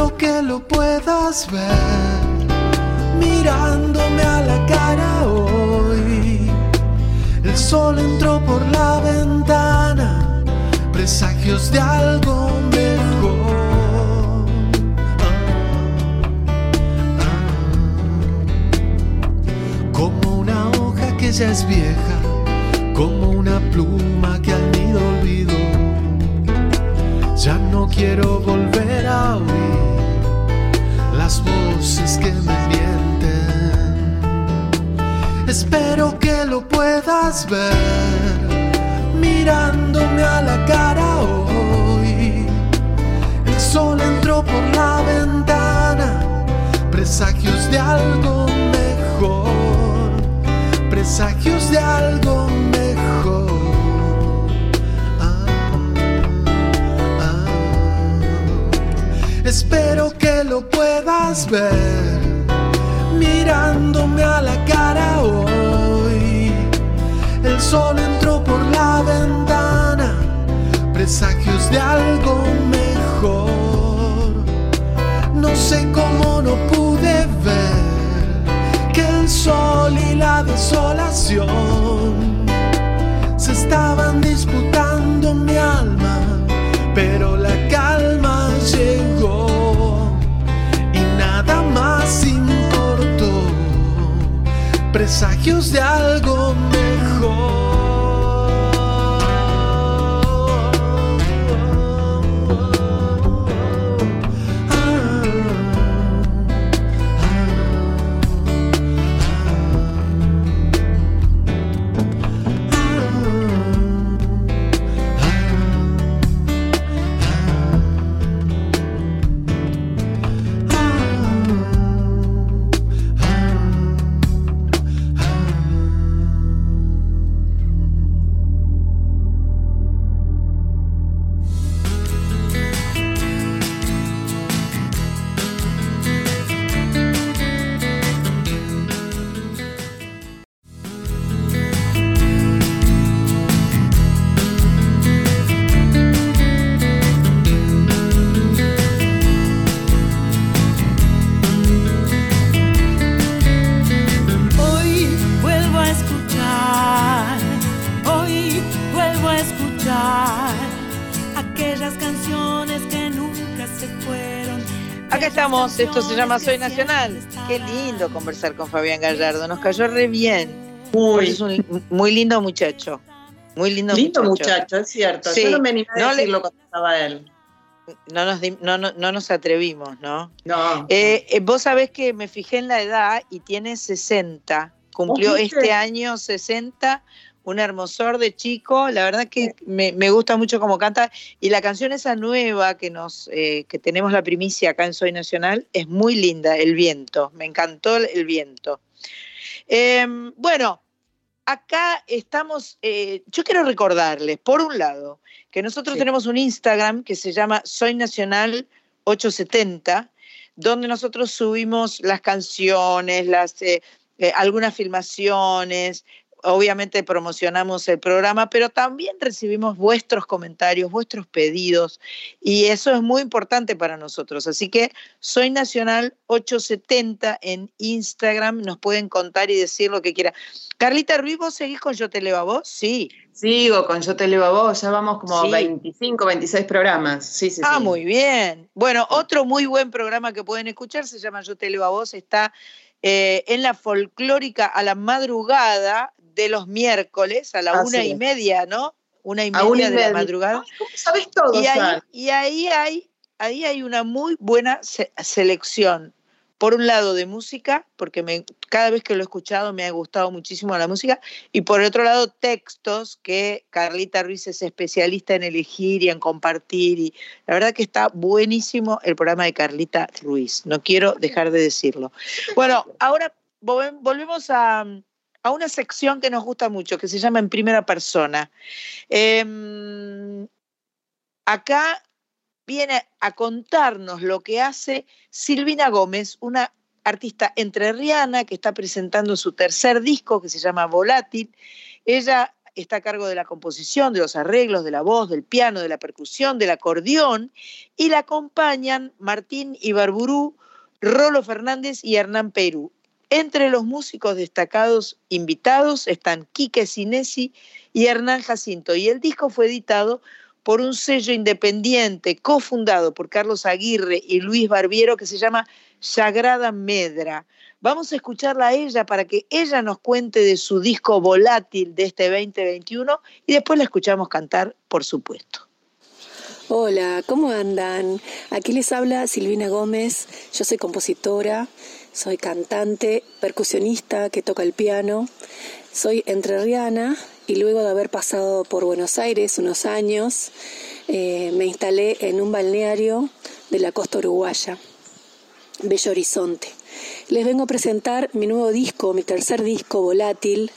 Espero que lo puedas ver mirándome a la cara hoy. El sol entró por la ventana, presagios de algo mejor. Como una hoja que ya es vieja, como una pluma que al nido olvidó. Ya no quiero volver a oír las voces que me mienten. Espero que lo puedas ver mirándome a la cara hoy. El sol entró por la ventana, presagios de algo mejor, presagios de algo mejor. Espero que lo puedas ver mirándome a la cara hoy. El sol entró por la ventana, presagios de algo mejor. No sé cómo no pude ver que el sol y la desolación se estaban disputando mi alma, pero la Presagios de algo Hoy Esto se llama Soy Nacional. Qué lindo conversar con Fabián Gallardo, nos cayó re bien. Muy, Es un muy lindo muchacho. Muy lindo, lindo muchacho. muchacho, es cierto. Sí, Yo no me animé a no le- decirlo cuando estaba él. No nos, no, no, no nos atrevimos, ¿no? No. Eh, eh, vos sabés que me fijé en la edad y tiene 60. Cumplió este año 60. Un hermosor de chico. La verdad que me, me gusta mucho cómo canta. Y la canción esa nueva que, nos, eh, que tenemos la primicia acá en Soy Nacional es muy linda, El Viento. Me encantó el, viento. Em, bueno, acá estamos. eh, yo quiero recordarles, por un lado, que nosotros Sí. tenemos un Instagram que se llama Soy Nacional 870, donde nosotros subimos las canciones, las, eh, algunas filmaciones, obviamente promocionamos el programa, pero también recibimos vuestros comentarios, vuestros pedidos, y eso es muy importante para nosotros. Así que soy Nacional 870 en Instagram, nos pueden contar y decir lo que quieran. Carlita Ruiz, ¿vos seguís con Yo Te Leo a Vos? Sí. Sigo con Yo Te Leo a Vos, ya vamos como Sí. 25, 26 programas. Sí, sí, Ah, sí. muy bien. Bueno, otro muy buen programa que pueden escuchar se llama Yo te leo a vos, está eh, en la folclórica a la madrugada de los miércoles, a la Así una y media, ¿no? Una y media una y de media. la madrugada. Ay, ¿Cómo sabes todo, Y ahí, y ahí hay, ahí hay una muy buena se- selección, por un lado de música, porque me, cada vez que lo he escuchado me ha gustado muchísimo la música, y por otro lado textos que Carlita Ruiz es especialista en elegir y en compartir, y la verdad que está buenísimo el programa de Carlita Ruiz, no quiero dejar de decirlo. Bueno, ahora volvemos a, a una sección que nos gusta mucho, que se llama En Primera Persona. Eh, acá viene a contarnos lo que hace Silvina Gómez, una artista entrerriana que está presentando su tercer disco que se llama Volátil. Ella está a cargo de la composición, de los arreglos, de la voz, del piano, de la percusión, del acordeón y la acompañan Martín Ibarburú, Rolo Fernández y Hernán Perú. Entre los músicos destacados invitados están Quique Sinesi y Hernán Jacinto y el disco fue editado por un sello independiente cofundado por Carlos Aguirre y Luis Barbiero que se llama Sagrada Medra. Vamos a escucharla a ella para que ella nos cuente de su disco volátil de este 2021 y después la escuchamos cantar, por supuesto. Hola, ¿cómo andan? Aquí les habla Silvina Gómez, yo soy compositora, soy cantante, percusionista que toca el piano, soy entrerriana y luego de haber pasado por Buenos Aires unos años, eh, me instalé en un balneario de la costa uruguaya, Bello Horizonte. Les vengo a presentar mi nuevo disco, mi tercer disco, Volátil,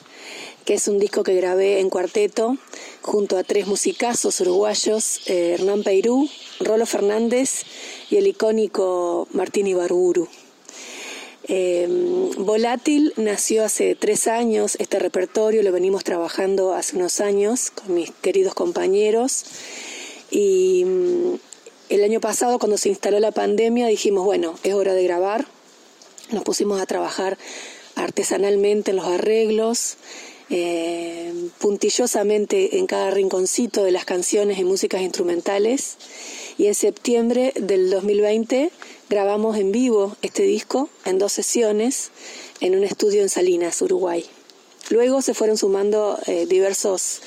que es un disco que grabé en cuarteto junto a tres musicazos uruguayos, eh, Hernán Peirú, Rolo Fernández y el icónico Martín Ibarburu. Eh, Volátil nació hace tres años, este repertorio lo venimos trabajando hace unos años con mis queridos compañeros. Y mm, el año pasado cuando se instaló la pandemia dijimos, bueno, es hora de grabar, nos pusimos a trabajar artesanalmente en los arreglos, eh, puntillosamente en cada rinconcito de las canciones y músicas instrumentales y en septiembre del 2020 grabamos en vivo este disco en dos sesiones en un estudio en Salinas, Uruguay. Luego se fueron sumando eh, diversos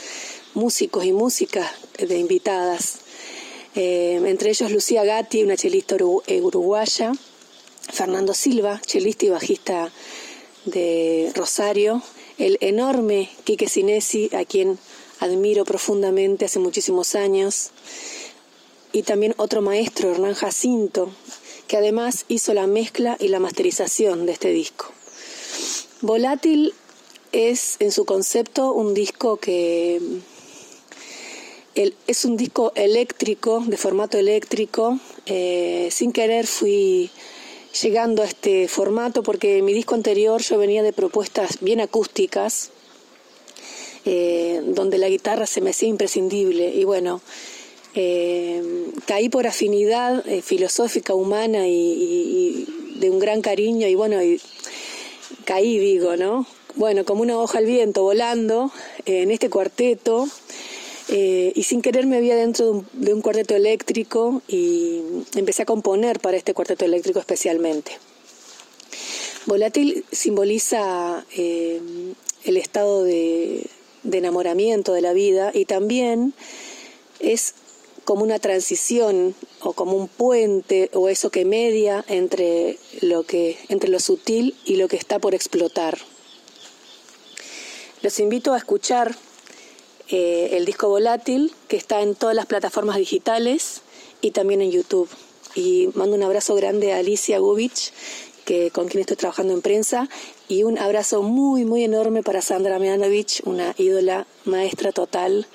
músicos y músicas de invitadas, eh, entre ellos Lucía Gatti, una chelista eh, uruguaya, Fernando Silva, chelista y bajista de Rosario, el enorme Quique Sinesi, a quien admiro profundamente hace muchísimos años, y también otro maestro, Hernán Jacinto, que además hizo la mezcla y la masterización de este disco. Volátil es en su concepto un disco que es un disco eléctrico, de formato eléctrico. Eh, sin querer fui llegando a este formato porque en mi disco anterior yo venía de propuestas bien acústicas, eh, donde la guitarra se me hacía imprescindible. Y bueno, eh, caí por afinidad eh, filosófica, humana y, de un gran cariño y bueno, y caí, digo, ¿no? Bueno, como una hoja al viento, volando eh, en este cuarteto y sin querer me había dentro de un, cuarteto eléctrico y empecé a componer para este cuarteto eléctrico especialmente. Volátil simboliza el estado de enamoramiento de la vida y también es como una transición o como un puente o eso que media entre lo que entre lo sutil y lo que está por explotar. Los invito a escuchar eh, el disco volátil que está en todas las plataformas digitales y también en YouTube. Y mando un abrazo grande a Alicia Gubich, que, con quien estoy trabajando en prensa, y un abrazo muy, muy enorme para Sandra Mianovich, una ídola maestra total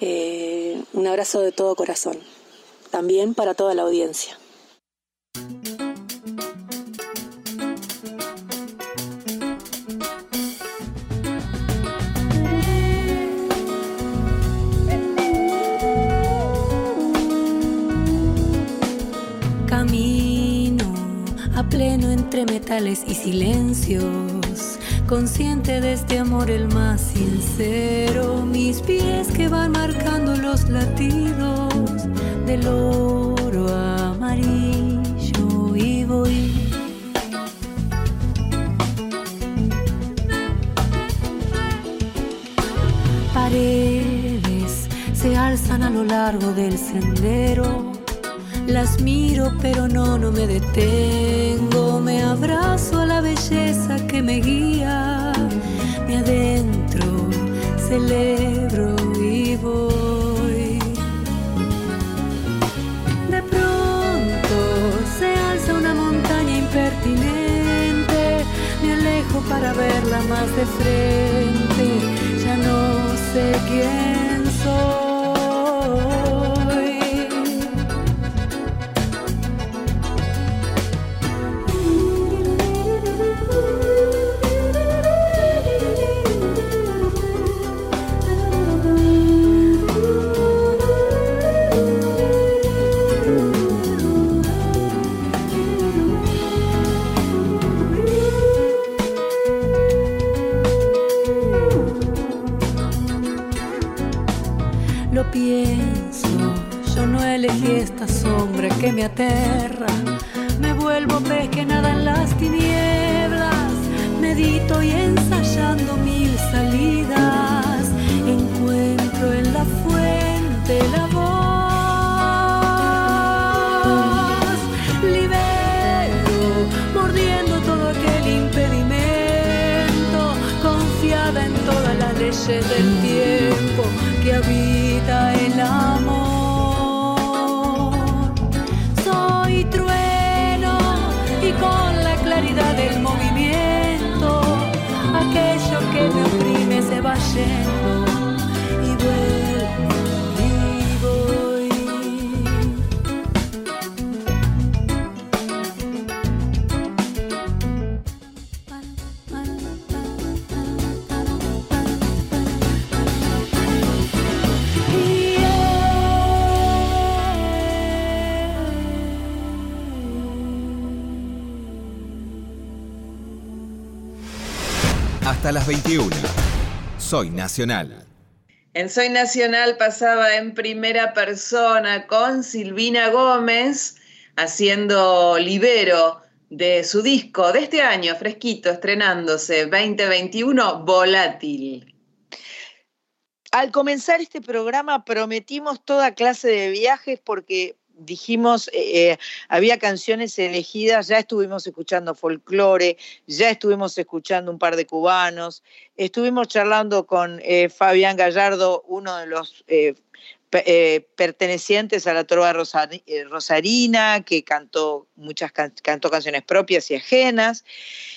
eh, un abrazo de todo corazón, también para toda la audiencia. Camino a pleno entre metales y silencios consciente de este amor el más sincero, mis pies que van marcando los latidos del oro amarillo y voy. Paredes se alzan a lo largo del sendero, Las miro pero no, no me detengo, me abrazo a la belleza que me guía, me adentro, celebro y voy. De pronto se alza una montaña impertinente, me alejo para verla más de frente, ya no sé quién Soy Nacional. En Soy Nacional pasaba en primera persona con Silvina Gómez haciendo Libero de su disco de este año, fresquito, estrenándose 2021, Volátil. Al comenzar este programa prometimos toda clase de viajes porque dijimos, eh, eh, había canciones elegidas, ya estuvimos escuchando folclore, ya estuvimos escuchando un par de cubanos, estuvimos charlando con eh, Fabián Gallardo, uno de los pertenecientes a la trova rosarina, que cantó muchas cantó canciones propias y ajenas.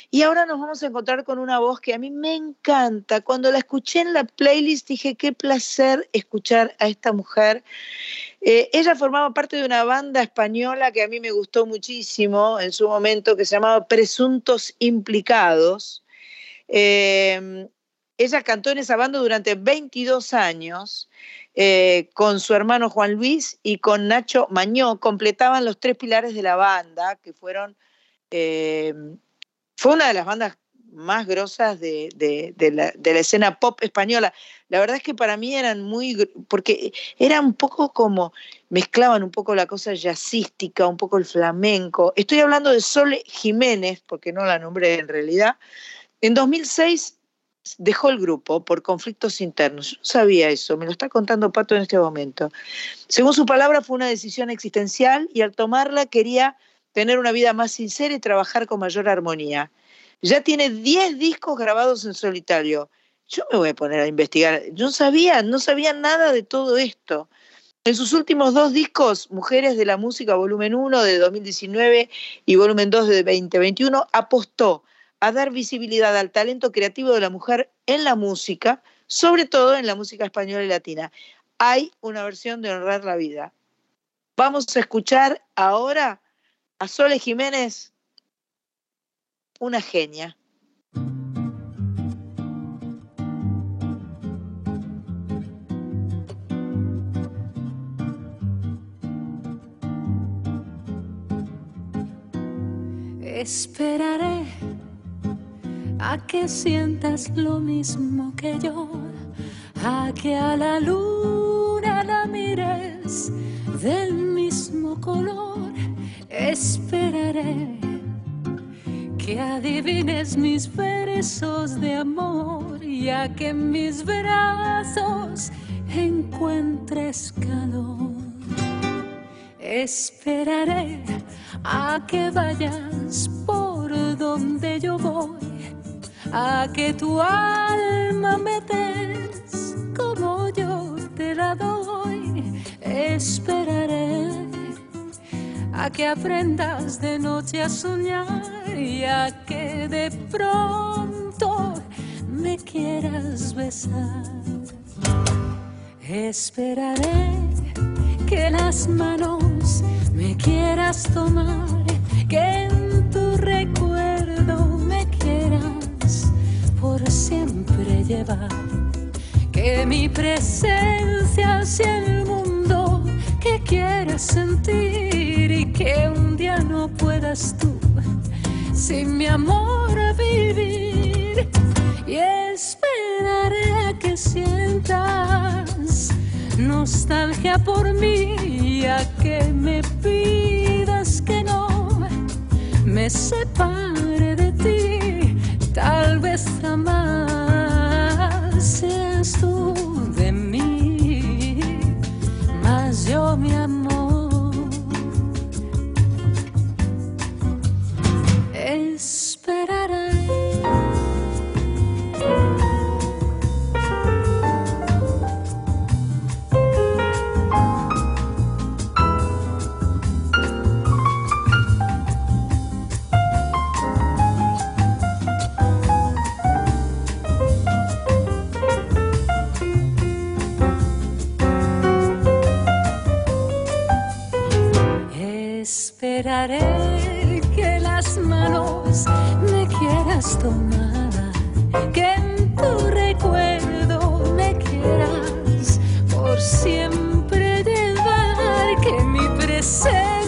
Y ahora nos vamos a encontrar con una voz que a mí me encanta. Cuando la escuché en la playlist dije, qué placer escuchar a esta mujer eh, ella formaba parte de una banda española que a mí me gustó muchísimo en su momento, que se llamaba Presuntos Implicados. Eh, ella cantó en esa banda durante 22 años. Eh, con su hermano Juan Luis y con Nacho Mañó, completaban los tres pilares de la banda, que fueron, fue una de las bandas más grosas de, la, escena pop española. La verdad es que para mí eran muy, porque era un poco como, mezclaban un poco la cosa jazzística, un poco el flamenco. Estoy hablando de Sole Jiménez, porque no la nombré en realidad. En 2006 dejó el grupo por conflictos internos. Yo no sabía eso, me lo está contando Pato en este momento. Según su palabra, fue una decisión existencial y al tomarla quería tener una vida más sincera y trabajar con mayor armonía. Ya tiene 10 discos grabados en solitario. Yo me voy a poner a investigar. Yo no sabía, no sabía nada de todo esto. En sus últimos dos discos, Mujeres de la Música, volumen 1 de 2019 y volumen 2 de 2021, apostó a dar visibilidad al talento creativo de la mujer en la música, sobre todo en la música española y latina. Hay una versión de Honrar la Vida. Vamos a escuchar ahora a Sole Jiménez una genia. Esperaré a que sientas lo mismo que yo, a que a la luna la mires del mismo color. Esperaré que adivines mis versos de amor y a que en mis brazos encuentres calor. Esperaré a que vayas por donde yo voy, a que tu alma me des como yo te la doy. Esperaré a que aprendas de noche a soñar y a que de pronto me quieras besar. Esperaré que las manos me quieras tomar, que en tu recuerdo me quieras por siempre llevar, que mi presencia sea el mundo que quieras sentir que un día no puedas tú sin mi amor vivir y esperaré a que sientas nostalgia por mí, a que me pidas que no me separe de ti, tal vez jamás seas tú de mí, mas yo mi amor Esperaré que las manos me quieras tomar, que en tu recuerdo me quieras por siempre llevar, que mi presencia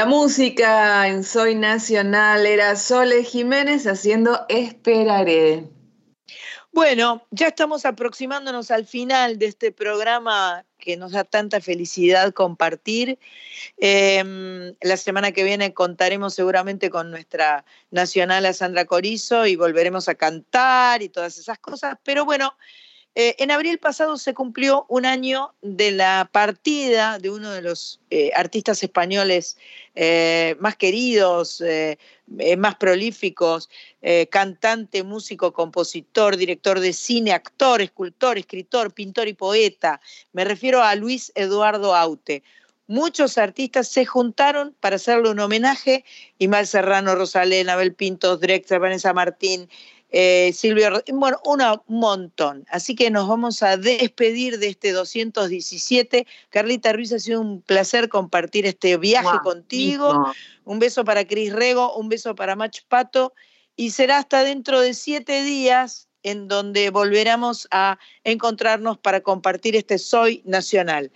La música en Soy Nacional era Sole Jiménez haciendo Esperaré. Bueno, ya estamos aproximándonos al final de este programa que nos da tanta felicidad compartir. Eh, la semana que viene contaremos seguramente con nuestra nacional a Sandra Corizo y volveremos a cantar y todas esas cosas. Pero bueno, eh, en abril pasado se cumplió un año de la partida de uno de los eh, artistas españoles eh, más queridos, eh, eh, más prolíficos, cantante, músico, compositor, director de cine, actor, escultor, escritor, pintor y poeta. Me refiero a Luis Eduardo Aute. Muchos artistas se juntaron para hacerle un homenaje, Imal Serrano, Rosalén, Abel Pintos, Drexler, Vanessa Martín, eh, Silvio, bueno, una- un montón. Así que nos vamos a despedir de este 217. Carlita Ruiz, ha sido un placer compartir este viaje contigo. Un beso para Cris Rego, un beso para Mach Pato. Y será hasta dentro de siete días en donde volveremos a encontrarnos para compartir este Soy Nacional.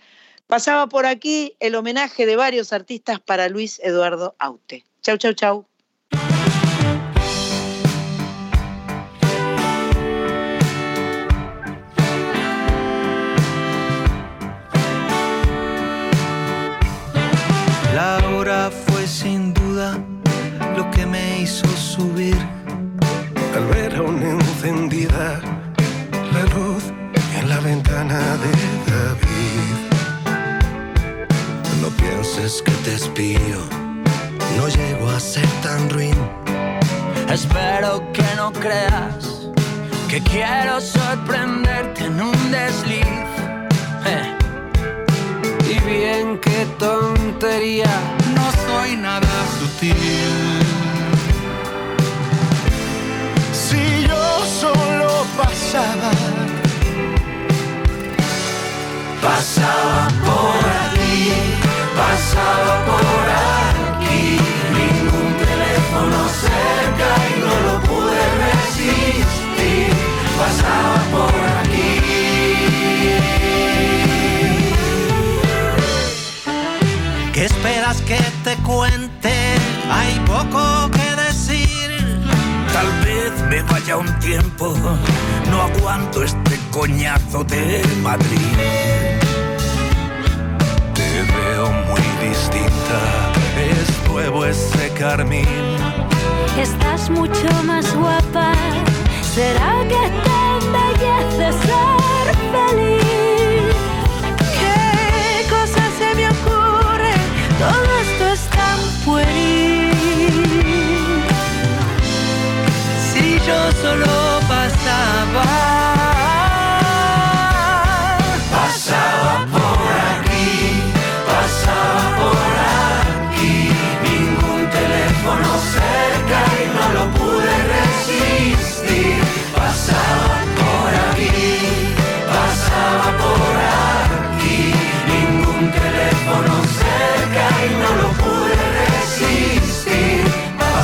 Pasaba por aquí el homenaje de varios artistas para Luis Eduardo Aute. Chau, chau, chau. Pienses que te espío, no llego a ser tan ruin. Espero que no creas que quiero sorprenderte en un desliz. Eh. Y bien, qué tontería, no soy nada sutil. Si yo solo pasaba, Pasaba por aquí, pasaba por aquí. Ningún teléfono cerca y no lo pude resistir. Pasaba por aquí. ¿Qué esperas que te cuente? Hay poco que decir. Tal vez me vaya un tiempo, no aguanto este coñazo de Madrid. Veo muy distinta. Es nuevo ese carmín. Estás mucho más guapa. ¿Será que te embellece ser feliz? ¿Qué cosas se me ocurre? Todo esto es tan pueril. Si yo solo pasaba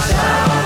Shout